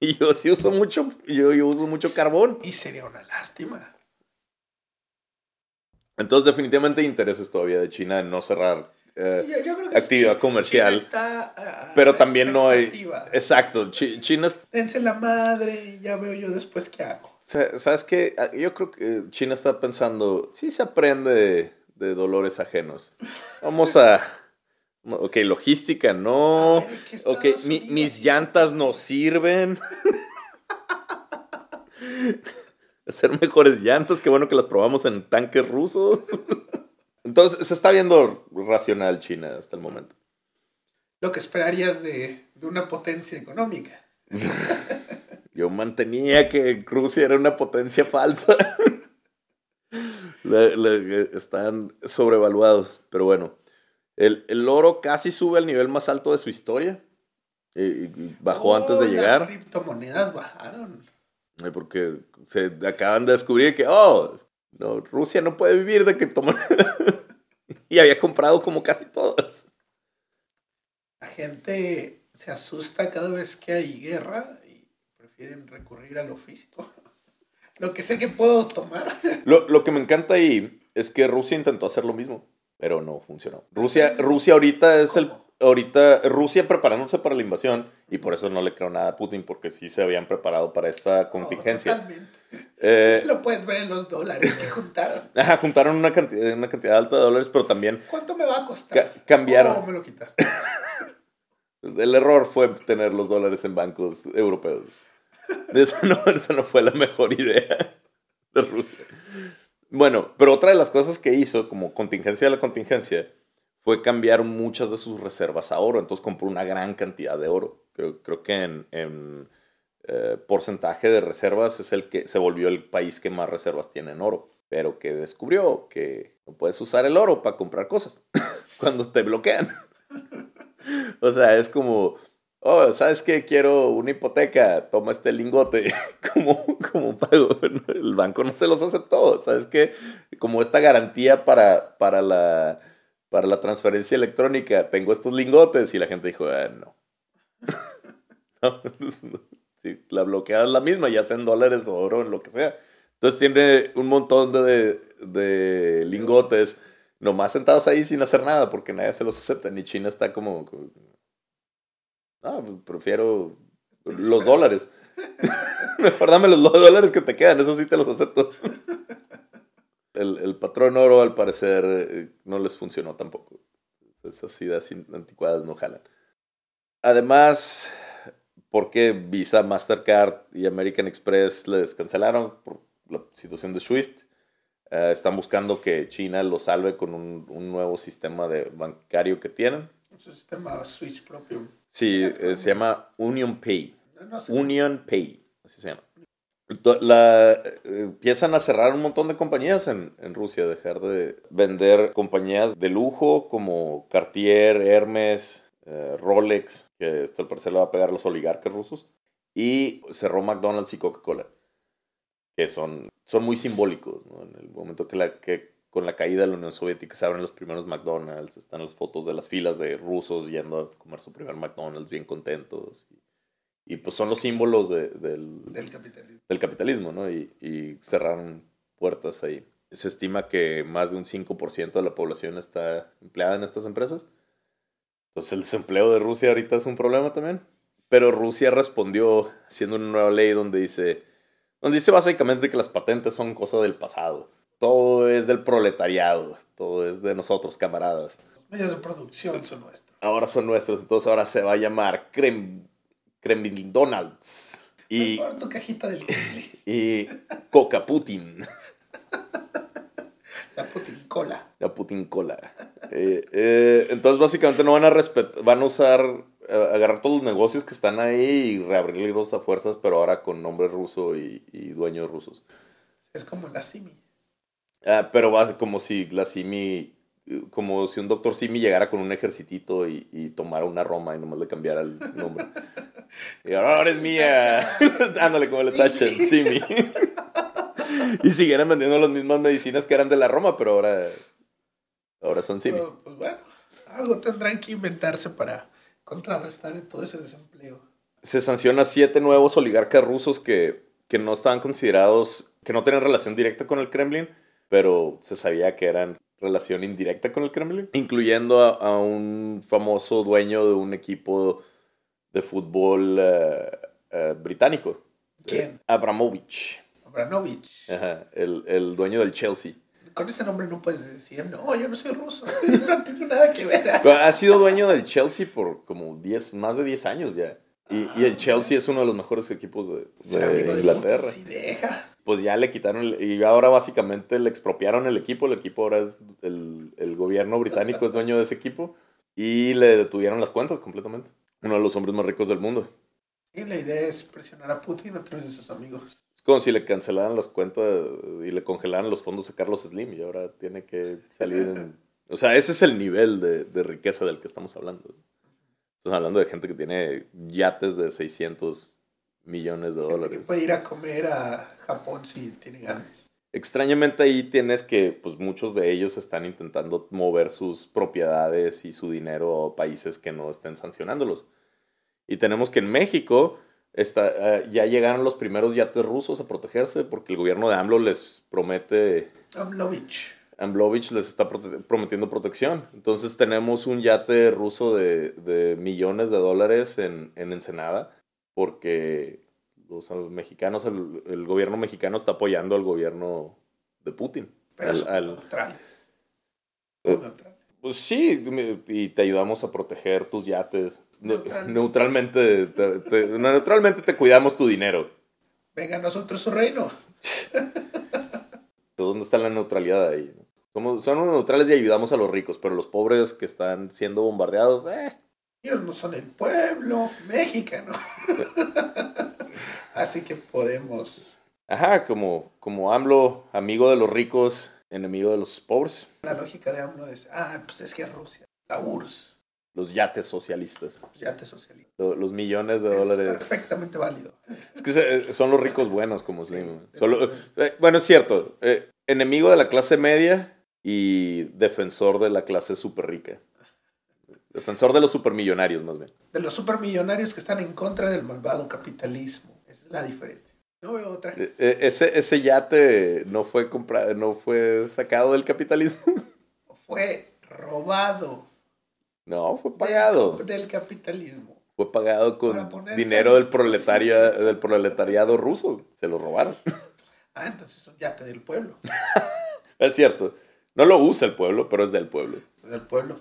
Y yo sí uso mucho, yo, yo uso mucho carbón. Y sería una lástima. Entonces, definitivamente hay intereses todavía de China en no cerrar eh, Yo- yo creo que actividad China- comercial. China está, ah, pero también no hay. Exacto, Chi- China es- Dense la madre y ya veo yo después qué hago. Sa- ¿Sabes qué? Ah, Yo creo que China está pensando, sí se aprende de, dolores ajenos. Vamos a... Ok, logística, no. A ver, ¿qué Ok, mi- mis llantas no sirven. *laughs* Hacer mejores llantas, qué bueno que las probamos en tanques rusos. *laughs* Entonces, se está viendo racional China hasta el momento. Lo que esperarías de, de una potencia económica. *laughs* Yo mantenía que Rusia era una potencia falsa. La- la- están sobrevaluados, pero bueno. El, el oro casi sube al nivel más alto de su historia. Eh, y bajó Oh, antes de llegar. Las criptomonedas bajaron. Eh, Porque se acaban de descubrir que, oh, no, Rusia no puede vivir de criptomonedas. *laughs* y había comprado como casi todas. La gente se asusta cada vez que hay guerra prefieren recurrir a lo físico. *laughs* Lo que sé que puedo tomar. *laughs* Lo, lo que me encanta ahí es que Rusia intentó hacer lo mismo, pero no funcionó. Rusia, Rusia ahorita es el... ¿Cómo? Ahorita Rusia preparándose para la invasión y por eso no le creo nada a Putin porque sí se habían preparado para esta contingencia. Oh, totalmente. Eh, *laughs* Lo puedes ver en los dólares que juntaron. ajá, juntaron una cantidad, una cantidad alta de dólares, pero también ¿Cuánto me va a costar? Ca- cambiaron. Oh, me lo quitaste. el error fue tener los dólares en bancos europeos. Eso no, *laughs* no fue la mejor idea de Rusia. Bueno, pero otra de las cosas que hizo como contingencia de la contingencia fue cambiar muchas de sus reservas a oro. Entonces compró una gran cantidad de oro. Creo, creo que en, en, eh, porcentaje de reservas es el que se volvió el país que más reservas tiene en oro. Pero que descubrió que no puedes usar el oro para comprar cosas *laughs* cuando te bloquean. *laughs* o sea, es como, oh, ¿sabes qué? Quiero una hipoteca, toma este lingote *laughs* como, como pago. El banco no se los aceptó, ¿sabes qué? Como esta garantía para, para, la, para la transferencia electrónica, tengo estos lingotes y la gente dijo, ah, no. *laughs* No, sí, la bloqueada es la misma, ya sea en dólares o oro, en lo que sea. Entonces tiene un montón de, de lingotes nomás sentados ahí sin hacer nada porque nadie se los acepta. Ni China está como, no, pues, prefiero los dólares. *laughs* Mejor dame los dólares que te quedan, eso sí te los acepto. El, el patrón oro, al parecer, eh, no les funcionó tampoco. Esas ideas anticuadas no jalan. Además, porque Visa, Mastercard y American Express les cancelaron por la situación de SWIFT, eh, están buscando que China lo salve con un, un nuevo sistema de bancario que tienen. Un sistema Switch propio. Sí, eh, se llama Union Pay. No, no sé. Union Pay, así se llama. La, eh, empiezan a cerrar un montón de compañías en, en Rusia, dejar de vender compañías de lujo como Cartier, Hermes, eh, Rolex, que esto al parecer le va a pegar a los oligarcas rusos, y cerró McDonald's y Coca-Cola, que son, son muy simbólicos. ¿no? En el momento que, la, que con la caída de la Unión Soviética se abren los primeros McDonald's, están las fotos de las filas de rusos yendo a comer su primer McDonald's bien contentos. Y, y pues son los símbolos de- del, Del capitalismo. del capitalismo, ¿no? Y, y cerraron puertas ahí. Se estima que más de un 5% de la población está empleada en estas empresas. Entonces el desempleo de Rusia ahorita es un problema también. Pero Rusia respondió haciendo una nueva ley donde dice, donde dice básicamente que las patentes son cosa del pasado. Todo es del proletariado, todo es de nosotros, camaradas. Los medios de producción son nuestros. Ahora son nuestros, entonces ahora se va a llamar Krem, Kremlin Donalds y, tu cajita del *laughs* y Coca Putin. La Putin cola. La Putin Cola. Eh, eh, entonces, básicamente no van a respetar, van a usar, eh, agarrar todos los negocios que están ahí y reabrirlos a fuerzas, pero ahora con nombre ruso y, y dueños rusos. Es como la Simi. Ah, pero va como si la Simi, como si un doctor Simi llegara con un ejercitito y, y tomara una Roma y nomás le cambiara el nombre. *laughs* Y ahora es mía. *laughs* Ándale, como le Simi. tachen, Simi. *laughs* y siguieran vendiendo las mismas medicinas que eran de la Roma, pero ahora, ahora son Simi. Pero, pues bueno, algo tendrán que inventarse para contrarrestar todo ese desempleo. Se sanciona siete nuevos oligarcas rusos que, que no estaban considerados, que no tenían relación directa con el Kremlin, pero se sabía que eran relación indirecta con el Kremlin, incluyendo a, a un famoso dueño de un equipo de fútbol eh, eh, británico. ¿Quién? Abramovich. Abramovich. Ajá, el, el dueño del Chelsea. Con ese nombre no puedes decir, no, yo no soy ruso, *laughs* no tengo nada que ver. Pero *laughs* ha sido dueño del Chelsea por como 10, más de 10 años ya. Y, y el Chelsea es uno de los mejores equipos de, de Inglaterra. Sí, deja. Pues ya le quitaron, el- y ahora básicamente le expropiaron el equipo. El equipo ahora es, el, el gobierno británico es dueño de ese equipo. Y le detuvieron las cuentas completamente. Uno de los hombres más ricos del mundo. Y la idea es presionar a Putin a través de sus amigos. Es como si le cancelaran las cuentas y le congelaran los fondos a Carlos Slim y ahora tiene que salir en... O sea, ese es el nivel de, de riqueza del que estamos hablando. Estamos hablando de gente que tiene yates de 600 millones de Gente que dólares. puede ir a comer a Japón si tiene ganas. Extrañamente ahí tienes que, pues muchos de ellos están intentando mover sus propiedades y su dinero a países que no estén sancionándolos. Y tenemos que en México está, eh, ya llegaron los primeros yates rusos a protegerse porque el gobierno de AMLO les promete, Amlovich. AMLovich les está prote- prometiendo protección. Entonces tenemos un yate ruso de, de millones de dólares en, en Ensenada porque los mexicanos, el, el gobierno mexicano está apoyando al gobierno de Putin. Pero Al- son al- neutrales. Son neutrales. Pues sí, y te ayudamos a proteger tus yates. Ne- Neutralmente. Neutralmente, te, te- no, neutralmente te cuidamos tu dinero. Venga a nosotros su reino. *laughs* ¿Dónde está la neutralidad ahí? Somos, somos neutrales y ayudamos a los ricos, pero los pobres que están siendo bombardeados, eh, Ellos no son el pueblo mexicano. *laughs* Así que podemos. ajá, como, como AMLO, amigo de los ricos, enemigo de los pobres. La lógica de AMLO es: ah, pues es que es Rusia. La URSS. Los yates socialistas, Pues ya te socializa. lo- los millones de Es dólares. perfectamente válido. Es que se- son los ricos buenos como Slim. Solo, eh, bueno, es cierto. eh, enemigo de la clase media y defensor de la clase súper rica. Defensor de los supermillonarios, más bien. De los supermillonarios que están en contra del malvado capitalismo. Esa es la diferencia. No veo otra. Eh, eh, ese, ese yate no fue comprado, no fue sacado del capitalismo. *laughs* Fue robado No, fue pagado. del capitalismo. Fue pagado con dinero del, proletaria, del proletariado ruso. Se lo robaron. *laughs* Ah, entonces es un yate del pueblo. Es cierto. No lo usa el pueblo, pero es del pueblo. Del pueblo.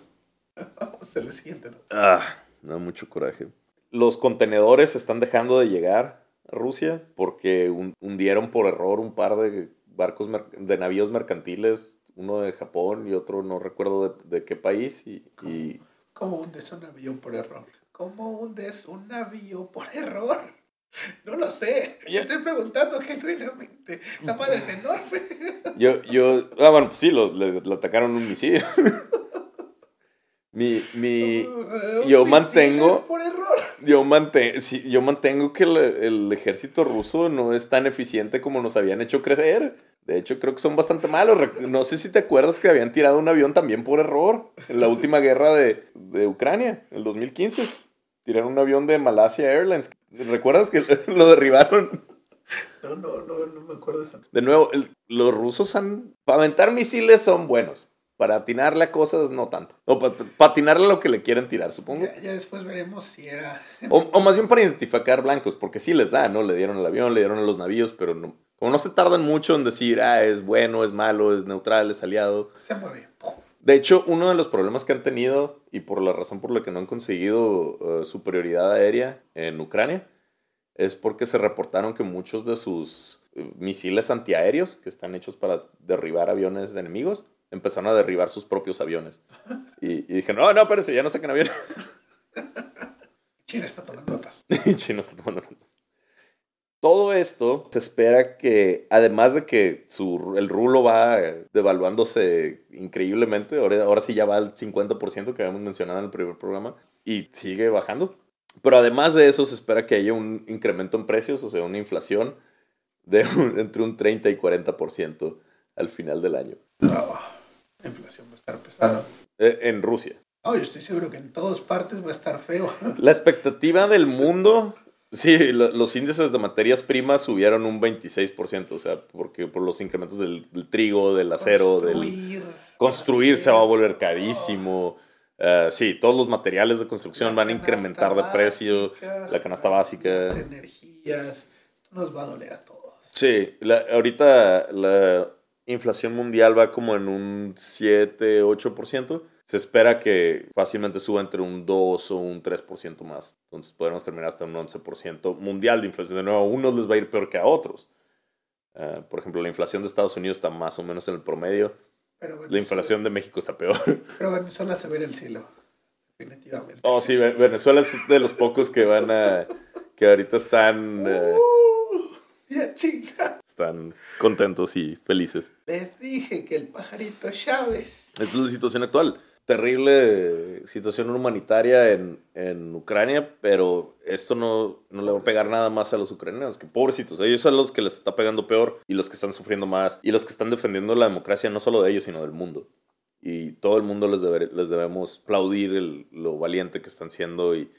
*laughs* Vamos al siguiente, ¿no? Ah, no, mucho coraje. Los contenedores están dejando de llegar a Rusia porque hun- hundieron por error un par de barcos, de navíos mercantiles, uno de Japón y otro no recuerdo de, de qué país. Y, y ¿Cómo hundes un avión por error? ¿Cómo hundes un navío por error? *laughs* No lo sé. Ya. Estoy preguntando genuinamente. Esa madre es enorme. yo, yo, ah, bueno, pues sí, lo, le, le atacaron un misil. *laughs* mi, mi, Uh, yo misiles mantengo- Por error. yo, mante- sí, yo mantengo que el, el ejército ruso no es tan eficiente como nos habían hecho creer. De hecho, creo que son bastante malos. No sé si te acuerdas que habían tirado un avión también por error en la última guerra de, de Ucrania, el 2015. Tiraron un avión de Malasia Airlines. ¿Recuerdas que *laughs* lo derribaron? No, no, no, no me acuerdo. De nuevo, el- los rusos han... Para aventar misiles son buenos. Para atinarle a cosas, no tanto. O para, atinarle a lo que le quieren tirar, supongo. Ya, ya después veremos si era. O, o más bien para identificar blancos, porque sí les da, ¿no? Le dieron el avión, le dieron a los navíos, pero no, como no se tardan mucho en decir, ah, es bueno, es malo, es neutral, es aliado. Se mueve. De hecho, uno de los problemas que han tenido, y por la razón por la que no han conseguido eh, superioridad aérea en Ucrania, es porque se reportaron que muchos de sus eh, misiles antiaéreos, que están hechos para derribar aviones de enemigos, empezaron a derribar sus propios aviones. Y, y dije, no, no, espérense, ya no saquen aviones. *laughs* China está tomando notas. *laughs* China está tomando nota. Todo esto se espera que, además de que su, el rulo va eh, devaluándose increíblemente, ahora, ahora sí ya va al 50% que habíamos mencionado en el primer programa, y sigue bajando. Pero además de eso se espera que haya un incremento en precios, o sea, una inflación de un- entre un 30 y 40% al final del año. La inflación va a estar pesada. Eh, en Rusia. Oh, yo estoy seguro que en todas partes va a estar feo. *laughs* La expectativa del mundo Sí, los índices de materias primas subieron un 26%, o sea, porque por los incrementos del, trigo, del acero, del construir se va a volver carísimo. Eh, sí, todos los materiales de construcción van a incrementar de precio, la canasta básica. Las energías, esto nos va a doler a todos. Sí, ahorita la inflación mundial va como en un 7, 8% se espera que fácilmente suba entre un 2 o un 3% más. Entonces podremos terminar hasta un 11% mundial de inflación. De nuevo, a unos les va a ir peor que a otros. Ah, por ejemplo, la inflación de Estados Unidos está más o menos en el promedio. la inflación de México está peor. *laughs* Pero Venezuela se ve en el cielo, definitivamente. Oh, sí, Venezuela es de los pocos que van a... que ahorita están... Eh, ya chica. Están contentos y felices. Les dije que el pajarito Chávez. Esa es la situación actual terrible situación humanitaria en, en, Ucrania, pero esto no, no, le va a pegar nada más a los ucranianos, que pobrecitos, ellos son los que les está pegando peor y los que están sufriendo más y los que están defendiendo la democracia no solo de ellos, sino del mundo. Y todo el mundo les, les debemos aplaudir el, lo valiente que están siendo y,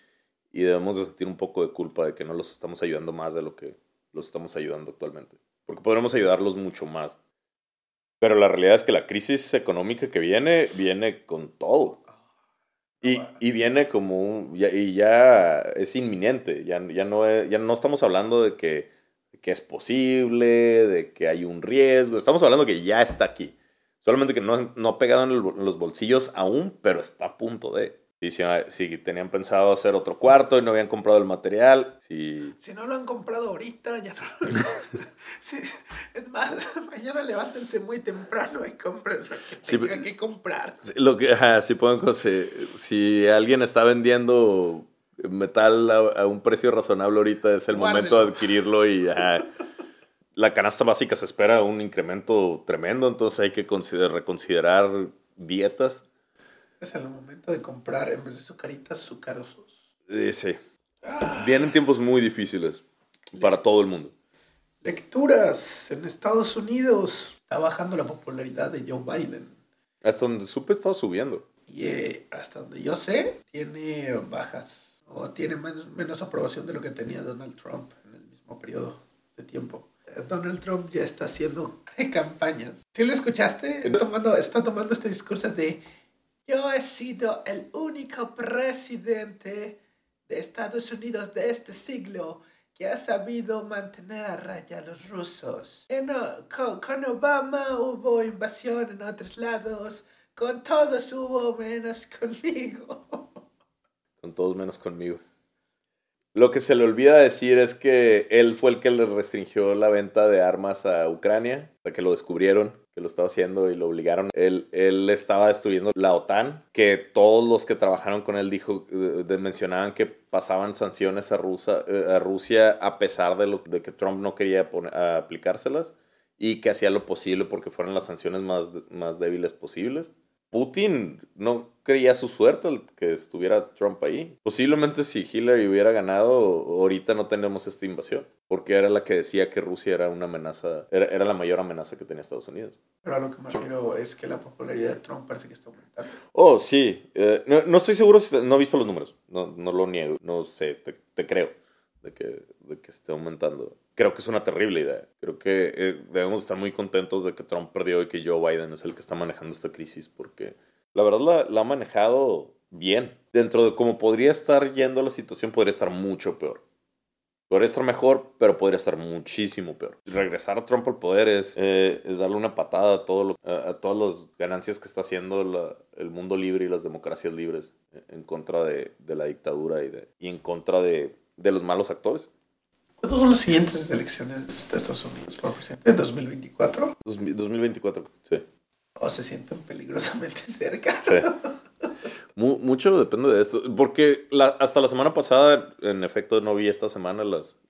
y debemos de sentir un poco de culpa de que no los estamos ayudando más de lo que los estamos ayudando actualmente. Porque podremos ayudarlos mucho más pero la realidad es que la crisis económica que viene, viene con todo. Y, y viene como un, y ya es inminente, ya, ya, no, ya no estamos hablando de que, que es posible, de que hay un riesgo, estamos hablando que ya está aquí. Solamente que no, no ha pegado en los bolsillos aún, pero está a punto de. Y si, tenían pensado hacer otro cuarto y no habían comprado el material, si... Si no lo han comprado ahorita, ya no... *laughs* es más, *laughs* mañana levántense muy temprano y compren lo que tengan que comprar. Lo que, si, pueden, si alguien está vendiendo metal a, un precio razonable ahorita, es el momento de adquirirlo y *laughs* la canasta básica se espera un incremento tremendo, entonces hay que reconsiderar dietas es el momento de comprar en vez de sucaritas, sucarosos. sí. Vienen tiempos muy difíciles para todo el mundo. Lecturas en Estados Unidos. Está bajando la popularidad de Joe Biden. Hasta donde supe estaba subiendo. Y eh, hasta donde yo sé, tiene bajas. O tiene menos, menos aprobación de lo que tenía Donald Trump en el mismo periodo de tiempo. Donald Trump ya está haciendo *laughs* campañas. ¿Sí lo escuchaste? tomando, está tomando este discurso de yo he sido el único presidente de Estados Unidos de este siglo que ha sabido mantener a raya a los rusos. con, Obama hubo invasión en otros lados, con todos hubo menos *laughs* conmigo. Con todos menos conmigo. Lo que se le olvida decir es que él fue el que le restringió la venta de armas a Ucrania, hasta que lo descubrieron que lo estaba haciendo y lo obligaron. Él, él estaba destruyendo la OTAN, que todos los que trabajaron con él dijo, de, mencionaban que pasaban sanciones a, Rusia, eh, a Rusia a pesar de, lo, de que Trump no quería aplicárselas y que hacía lo posible porque fueran las sanciones más, más débiles posibles. Putin no creía su suerte el que estuviera Trump ahí. Posiblemente si Hillary hubiera ganado, ahorita no tenemos esta invasión, porque era la que decía que Rusia era una amenaza, era, la mayor amenaza que tenía Estados Unidos. Pero a lo que me refiero es que la popularidad de Trump parece que está aumentando. Oh, sí. Eh, no, estoy seguro, si, no he visto los números, no, no lo niego, no sé, te, creo de que, de que esté aumentando creo que es una terrible idea. Creo que eh, debemos estar muy contentos de que Trump perdió y que Joe Biden es el que está manejando esta crisis, porque la verdad la, ha manejado bien. Dentro de cómo podría estar yendo la situación, podría estar mucho peor. Podría estar mejor, pero podría estar muchísimo peor. Regresar a Trump al poder es, eh, es darle una patada a, todo a, todas las ganancias que está haciendo el mundo libre y las democracias libres en contra de, de la dictadura y, de, y en contra de, de los malos actores. ¿Cuándo son las siguientes elecciones de Estados Unidos por presidente? ¿En 2024? 2024, sí. ¿O se sienten peligrosamente *laughs* cerca? Sí. mucho depende de esto. Porque hasta la semana pasada, en efecto, no vi esta semana las,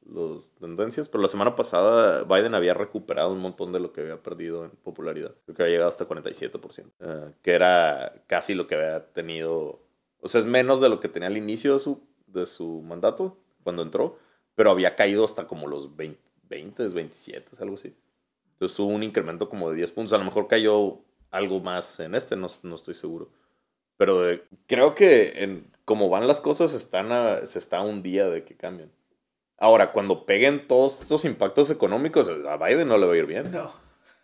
tendencias, pero la semana pasada Biden había recuperado un montón de lo que había perdido en popularidad. Creo que había llegado hasta 47%, eh, que era casi lo que había tenido. O sea, es menos de lo que tenía al inicio de su, de su mandato, cuando entró pero había caído hasta como los 20, 20 27, algo así. Entonces hubo un incremento como de 10 puntos. A lo mejor cayó algo más en este, no, no estoy seguro. Pero eh, creo que en, como van las cosas, están se está a un día de que cambien. Ahora, cuando peguen todos estos impactos económicos, a Biden no le va a ir bien. No.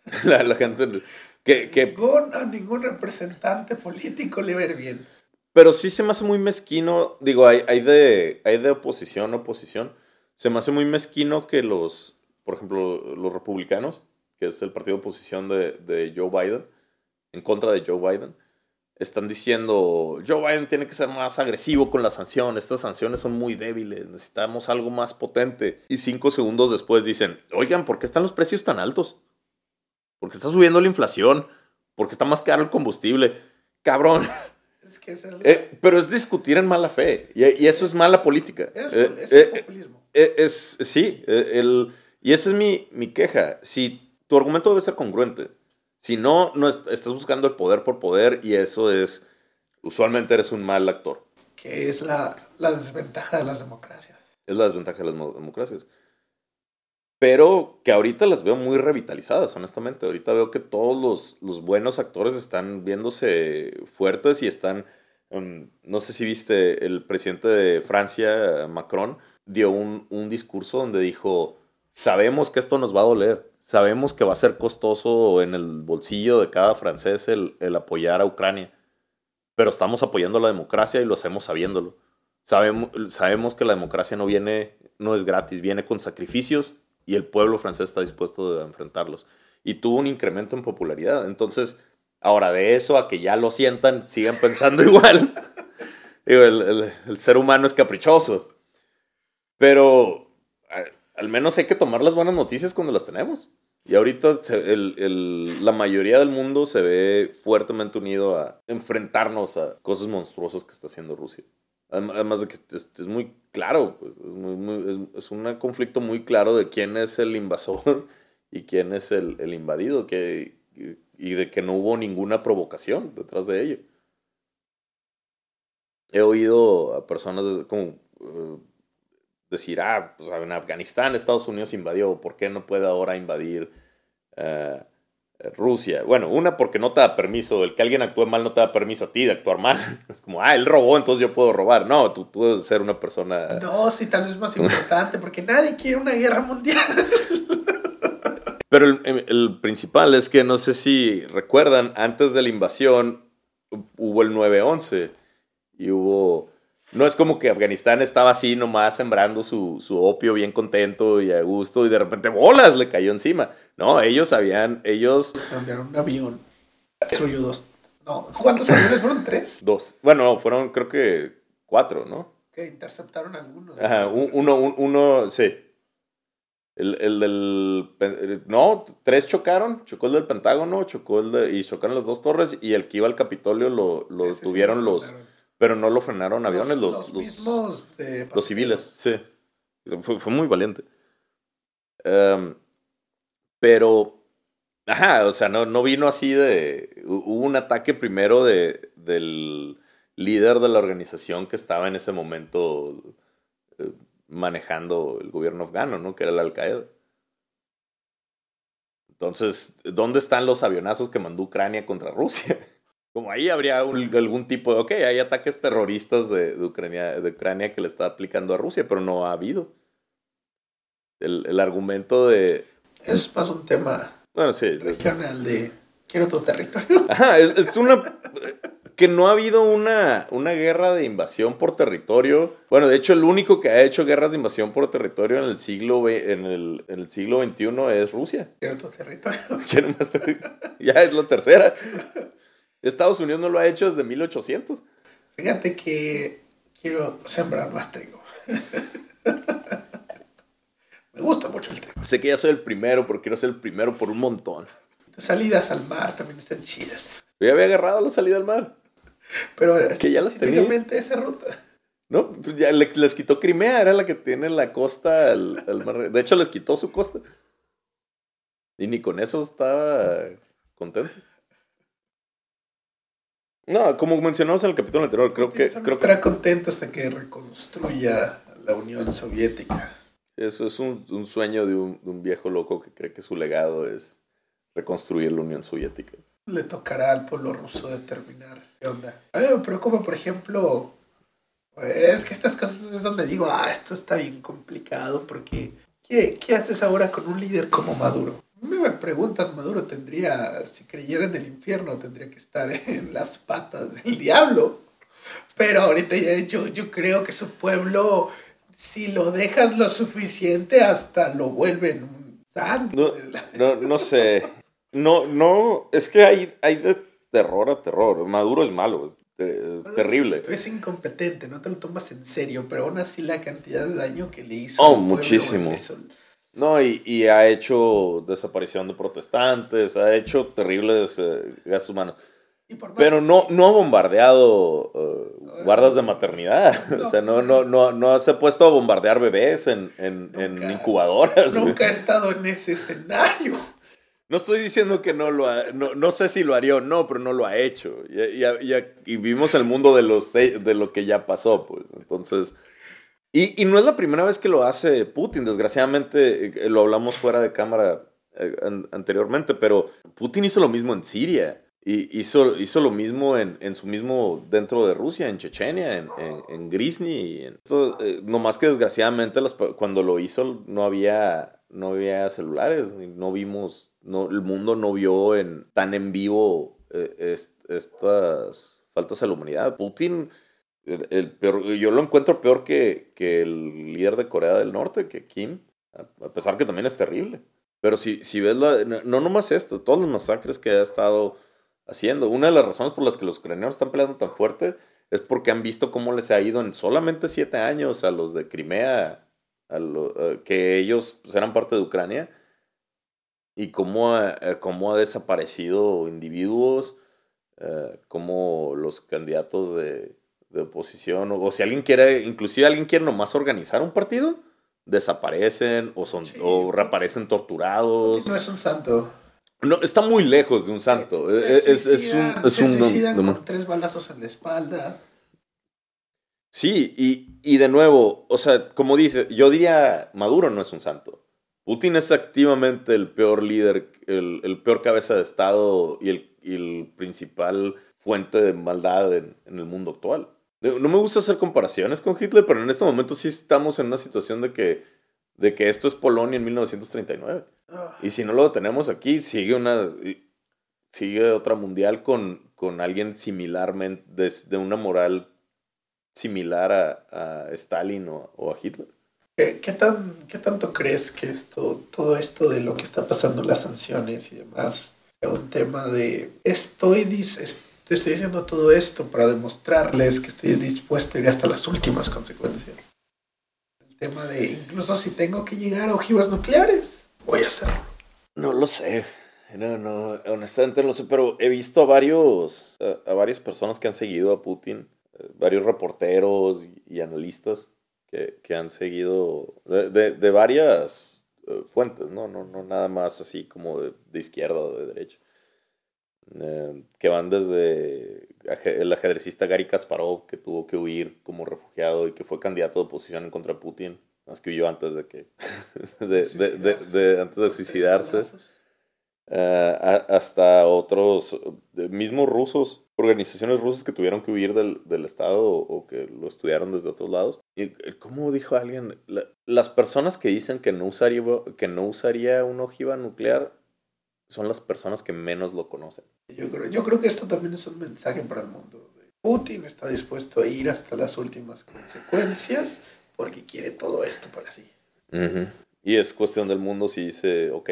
*laughs* La, la gente... Que, que, Ningún, a ningún representante político le va a ir bien. Pero sí se me hace muy mezquino, digo, hay, de, hay de oposición oposición, se me hace muy mezquino que los, por ejemplo, los republicanos, que es el partido de oposición de, Joe Biden, en contra de Joe Biden, están diciendo, Joe Biden tiene que ser más agresivo con las sanciones, estas sanciones son muy débiles, necesitamos algo más potente. Y cinco segundos después dicen, oigan, ¿por qué están los precios tan altos? Porque está subiendo la inflación, porque está más caro el combustible. Cabrón. *laughs* Es que es el, Eh, pero es discutir en mala fe, y, y eso es mala política. es, Eh, es eh, populismo. es, sí, el, y esa es mi, mi queja. Si tu argumento debe ser congruente, si no, no est- estás buscando el poder por poder y eso es, usualmente eres un mal actor. que es la, la desventaja de las democracias. Es la desventaja de las mo- democracias. Pero que ahorita las veo muy revitalizadas, honestamente. Ahorita veo que todos los, los buenos actores están viéndose fuertes y están... um, no sé si viste, el presidente de Francia, Macron, dio un, un discurso donde dijo, sabemos que esto nos va a doler, sabemos que va a ser costoso en el bolsillo de cada francés el, el apoyar a Ucrania, pero estamos apoyando la democracia y lo hacemos sabiéndolo. Sabemos, sabemos que la democracia no viene, no es gratis, viene con sacrificios y el pueblo francés está dispuesto a enfrentarlos. Y tuvo un incremento en popularidad. Entonces, ahora de eso a que ya lo sientan, sigan pensando *laughs* igual. El, ser humano es caprichoso. Pero al menos hay que tomar las buenas noticias cuando las tenemos. Y ahorita la mayoría del mundo se ve fuertemente unido a enfrentarnos a cosas monstruosas que está haciendo Rusia. Adem- Además de que es, muy claro, pues, es, muy- es- es un conflicto muy claro de quién es el invasor *laughs* y quién es el, el invadido, que, y de que no hubo ninguna provocación detrás de ello. He oído a personas como eh, decir, ah, pues en Afganistán Estados Unidos invadió, ¿por qué no puede ahora invadir eh, Rusia? Bueno, una porque no te da permiso, el que alguien actúe mal no te da permiso a ti de actuar mal. *laughs* Es como, ah, él robó, entonces yo puedo robar. No, tú, tú debes ser una persona... No, sí, tal vez más importante, porque nadie quiere una guerra mundial. *laughs* Pero el, el- el principal es que no sé si recuerdan, antes de la invasión hubo el 9-11 y hubo... No es como que Afganistán estaba así nomás sembrando su, su opio bien contento y a gusto y de repente bolas le cayó encima. No, ellos habían, ellos Enviaron un avión, destruyó dos. No, ¿cuántos aviones fueron? ¿Tres? dos, bueno, no, fueron creo que cuatro, ¿no? Que interceptaron algunos. Ajá, un- uno, un- uno, sí. El, el del. No, tres chocaron. Chocó el del Pentágono, chocó el de. Y chocaron las dos torres. Y el que iba al Capitolio lo, lo lo los. Pero no lo frenaron aviones, los, los, los, mismos de los civiles, sí. Fue, fue muy valiente. Em, pero. Ajá, o sea, no, no vino así de. hu- Hubo un ataque primero de, del líder de la organización que estaba en ese momento eh, manejando el gobierno afgano, ¿no? Que era la Al-Qaeda. Entonces, ¿dónde están los avionazos que mandó Ucrania contra Rusia? Como ahí habría un- algún tipo de, ok, hay ataques terroristas de, de Ucrania, de Ucrania que le está aplicando a Rusia, pero no ha habido. El, el argumento de... Es más un tema Bueno, sí. regional de quiero tu territorio. *laughs* Ajá, es, es una... Que no ha habido una, una guerra de invasión por territorio. Bueno, de hecho, el único que ha hecho guerras de invasión por territorio en el siglo, ve- en el, en el siglo XXI es Rusia. Quiero tu territorio. *laughs* ¿Quién más te- Ya es la tercera. Estados Unidos no lo ha hecho desde 1800. Fíjate que quiero sembrar más trigo. *laughs* Me gusta mucho el trigo. Sé que ya soy el primero, pero quiero ser el primero por un montón. Salidas al mar también están chidas. Yo ya había agarrado la salida al mar. Pero que ya las tenía. esa ruta. ¿No? Pues Ya le- les quitó Crimea, era la que tiene la costa al, al mar. De hecho, les quitó su costa. Y ni con eso estaba contento. No, como mencionamos en el capítulo anterior, creo que, creo que estará contento hasta que reconstruya la Unión Soviética. eso es un, un sueño de un, de un viejo loco que cree que su legado es reconstruir la Unión Soviética. Le tocará al pueblo ruso determinar qué onda. A mí me preocupa, por ejemplo, Es que estas cosas es donde digo, ah, esto está bien complicado porque ¿qué, qué haces ahora con un líder como Maduro? Me preguntas, Maduro tendría, si creyera en el infierno, tendría que estar *laughs* en las patas del diablo. Pero ahorita yo, yo creo que su pueblo, si lo dejas lo suficiente, hasta lo vuelven un santo. No, no, no sé. No, no, es que hay, hay de terror a terror. Maduro es malo, es, terrible. Es, incompetente, no te lo tomas en serio, pero aún así la cantidad de daño que le hizo. Oh, muchísimo. No, y, y, ha hecho desaparición de protestantes, ha hecho terribles eh, gastos humanos. Pero no, no ha bombardeado eh, guardas de maternidad. *laughs* o sea, no, no, no, no se ha puesto a bombardear bebés en, en, en incubadoras. *laughs* Nunca ha estado en ese escenario. No estoy diciendo que no lo ha, no, no sé si lo haría o no, pero no lo ha hecho. Y, y, y vimos el mundo de, los, de lo que ya pasó, pues. Entonces, y, no es la primera vez que lo hace Putin, desgraciadamente eh, lo hablamos fuera de cámara eh, anteriormente, pero Putin hizo lo mismo en Siria. Y hizo, lo mismo en, su mismo dentro de Rusia, en Chechenia, en, en, en Grisny. Entonces, eh, no más que desgraciadamente las, cuando lo hizo no había, no había celulares, no vimos, no, el mundo no vio tan en vivo estas faltas a la humanidad. Putin el, yo lo encuentro peor que, que, el líder de Corea del Norte, que Kim, a pesar que también es terrible. Pero si, si ves la... No, nomás esto, todos los masacres que ha estado haciendo. Una de las razones por las que los ucranianos están peleando tan fuerte es porque han visto cómo les ha ido en solamente siete años a los de Crimea, a que ellos pues, eran parte de Ucrania, y cómo ha, cómo ha desaparecido individuos, uh, los candidatos de, de oposición, o, si alguien quiere, inclusive alguien quiere nomás organizar un partido, desaparecen o, son, o reaparecen torturados. No es un santo. No, está muy lejos de un santo. es, es, un, es se un, con tres balazos en la espalda. Sí, y, y, de nuevo, o sea, como dice, yo diría, Maduro no es un santo. Putin es activamente el peor líder, el, el peor cabeza de Estado y el, y el principal fuente de maldad en, en el mundo actual. No me gusta hacer comparaciones con Hitler, pero en este momento sí estamos en una situación de que, de que esto es Polonia en 1939. Ah. Y si no lo tenemos aquí, sigue una sigue otra mundial con, con alguien similarmente, de, una moral similar a, a Stalin o, a Hitler. ¿Qué, tan, ¿Qué tanto crees que esto, todo esto de lo que está pasando, las sanciones y demás, sea un tema de estoy, estoy estoy diciendo todo esto para demostrarles que estoy dispuesto a ir hasta las últimas consecuencias. El tema de incluso si tengo que llegar a ojivas nucleares, voy a hacerlo. No lo sé. No, no, honestamente no lo sé, pero he visto a varios, a, varias personas que han seguido a Putin, eh, varios reporteros y, analistas que, que, han seguido de, de, varias eh, fuentes, ¿no? ¿no? No nada más así como de, de izquierda o de derecha. Eh, que van desde el ajedrecista Gary Kasparov, que tuvo que huir como refugiado y que fue candidato de oposición contra Putin, más que huyó antes de que *laughs* de, de, de, antes de suicidarse. Uh, hasta otros, mismos rusos, organizaciones rusas que tuvieron que huir del, del Estado o, que lo estudiaron desde otros lados. Y como dijo alguien, las personas que dicen que no usaría, que no usaría una ojiva nuclear son las personas que menos lo conocen. Yo creo, yo creo que esto también es un mensaje para el mundo. Putin está dispuesto a ir hasta las últimas consecuencias porque quiere todo esto para sí. Y es cuestión del mundo si dice ok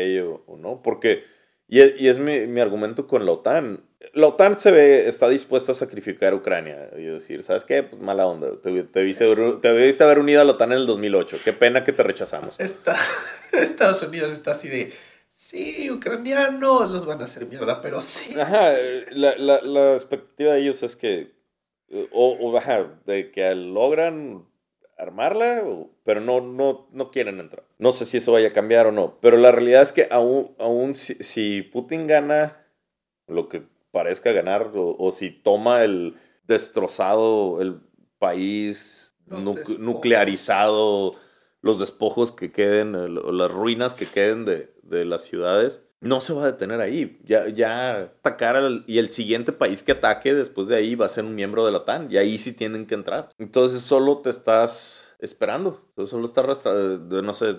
o, no, porque, y es, y es mi, mi, argumento con la OTAN. La OTAN se ve, está dispuesta a sacrificar a Ucrania y decir, ¿sabes qué? Pues mala onda, te, te, viste, te debiste haber unido a la OTAN en el 2008, qué pena que te rechazamos. Está, *laughs* Estados Unidos está así de sí, ucranianos los van a hacer mierda, pero sí. Ajá, la, la, la expectativa de ellos es que, o, o ajá, de que logran armarla, pero no, no, no quieren entrar. No sé si eso vaya a cambiar o no, pero la realidad es que aún, aún si, si Putin gana lo que parezca ganar, o, o si toma el destrozado, el país nuclearizado, los despojos que queden, las ruinas que queden de, de las ciudades, no se va a detener ahí. Ya, ya atacar al, y el siguiente país que ataque después de ahí va a ser un miembro de la OTAN y ahí sí tienen que entrar. Entonces solo te estás esperando. Solo estás, no sé,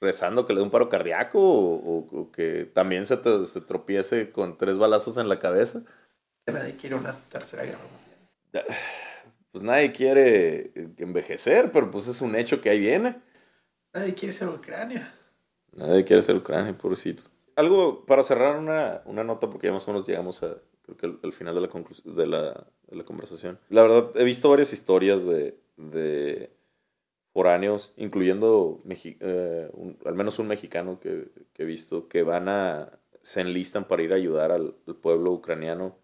rezando que le dé un paro cardíaco o, que también se, se tropiece con tres balazos en la cabeza. Nadie quiere una tercera guerra mundial. *sighs* *sighs* *sighs* Pues nadie quiere envejecer, pero pues es un hecho que ahí viene. Nadie quiere ser Ucrania. Nadie quiere ser Ucrania, pobrecito algo para cerrar una, una, nota, porque ya más o menos llegamos a, creo que al, final de la, de la, de, la, conversación. La verdad, he visto varias historias de, de foráneos, incluyendo eh, al menos un mexicano que, que, he visto, que van a, se enlistan para ir a ayudar al, pueblo ucraniano.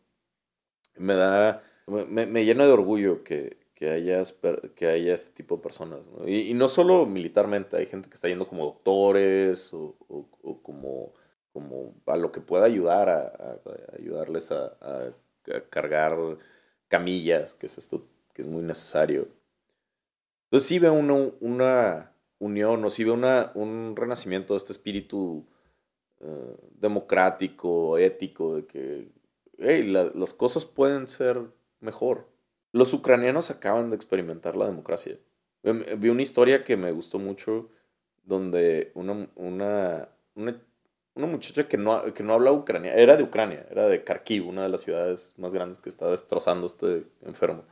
Me da, me, me llena de orgullo que, que haya, que haya este tipo de personas. Y, y, no solo militarmente, hay gente que está yendo como doctores o, o como como a lo que pueda ayudar, a, ayudarles a, cargar camillas, que es esto que es muy necesario. Entonces sí ve una, una unión o sí ve una, un renacimiento de este espíritu eh, democrático, ético, de que las cosas pueden ser mejor. Los ucranianos acaban de experimentar la democracia. Vi una historia que me gustó mucho donde una, una, una una muchacha que no, que no habla ucrania, era de Ucrania, era de Kharkiv, una de las ciudades más grandes que está destrozando este enfermo.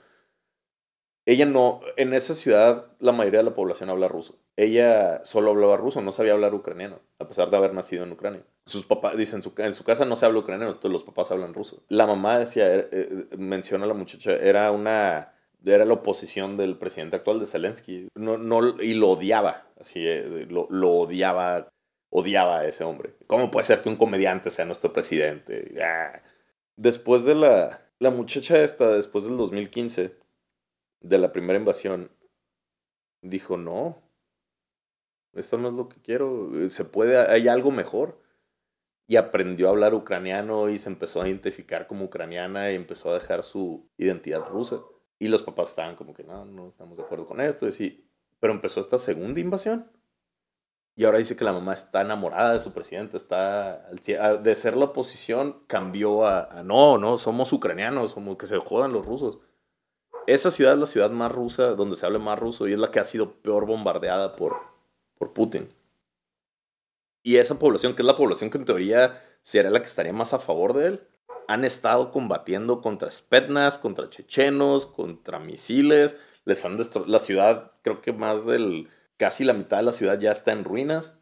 Ella no, en esa ciudad la mayoría de la población habla ruso. Ella solo hablaba ruso, no sabía hablar ucraniano, a pesar de haber nacido en Ucrania. Sus papás, dicen, en su casa no se habla ucraniano, entonces los papás hablan ruso. La mamá decía, eh, eh, menciona a la muchacha, era una, era la oposición del presidente actual de Zelensky, no, no, y lo odiaba, así, eh, lo, lo odiaba odiaba a ese hombre. ¿Cómo puede ser que un comediante sea nuestro presidente? Después de la, la muchacha esta, después del 2015, de la primera invasión, dijo, no, esto no es lo que quiero, se puede, hay algo mejor. Y aprendió a hablar ucraniano y se empezó a identificar como ucraniana y empezó a dejar su identidad rusa. Y los papás estaban como que no, no estamos de acuerdo con esto. Y pero empezó esta segunda invasión y ahora dice que la mamá está enamorada de su presidente, está de ser la oposición cambió a, no, no, somos ucranianos, como que se jodan los rusos. Esa ciudad es la ciudad más rusa, donde se habla más ruso y es la que ha sido peor bombardeada por, por Putin. Y esa población, que es la población que en teoría sería la que estaría más a favor de él, han estado combatiendo contra Spetnas, contra chechenos, contra misiles. Les han destruido la ciudad, creo que más del casi la mitad de la ciudad ya está en ruinas.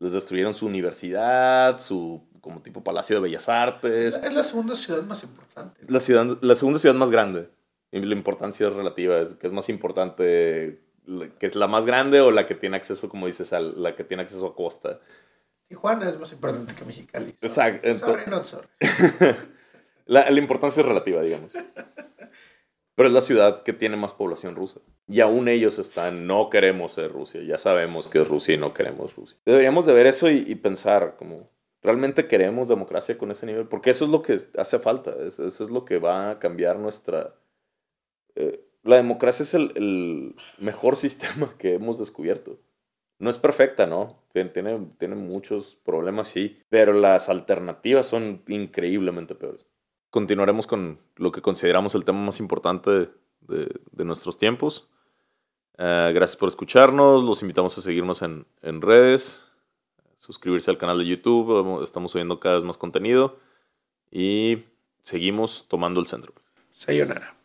Les destruyeron su universidad, su como tipo Palacio de Bellas Artes. Es la segunda ciudad más importante. La, ciudad, la segunda ciudad más grande. Y la importancia es relativa, es que es más importante, que es la más grande o la que tiene acceso, como dices, a la que tiene acceso a costa. Tijuana es más importante que Mexicali. Exacto. *laughs* la, la importancia es relativa, digamos. Pero es la ciudad que tiene más población rusa. Y aún ellos están, no queremos ser Rusia, ya sabemos que es Rusia y no queremos Rusia. Deberíamos de ver eso y, pensar como, ¿realmente queremos democracia con ese nivel? Porque eso es lo que hace falta, eso es lo que va a cambiar nuestra... Eh, la democracia es el, mejor *laughs* sistema que hemos descubierto. No es perfecta, ¿no? Tiene, tiene muchos problemas, sí, pero las alternativas son increíblemente peores continuaremos con lo que consideramos el tema más importante de, nuestros tiempos. Eh, gracias por escucharnos, los invitamos a seguirnos en, en, redes, suscribirse al canal de YouTube, estamos subiendo cada vez más contenido y seguimos tomando el centro. Sayonara.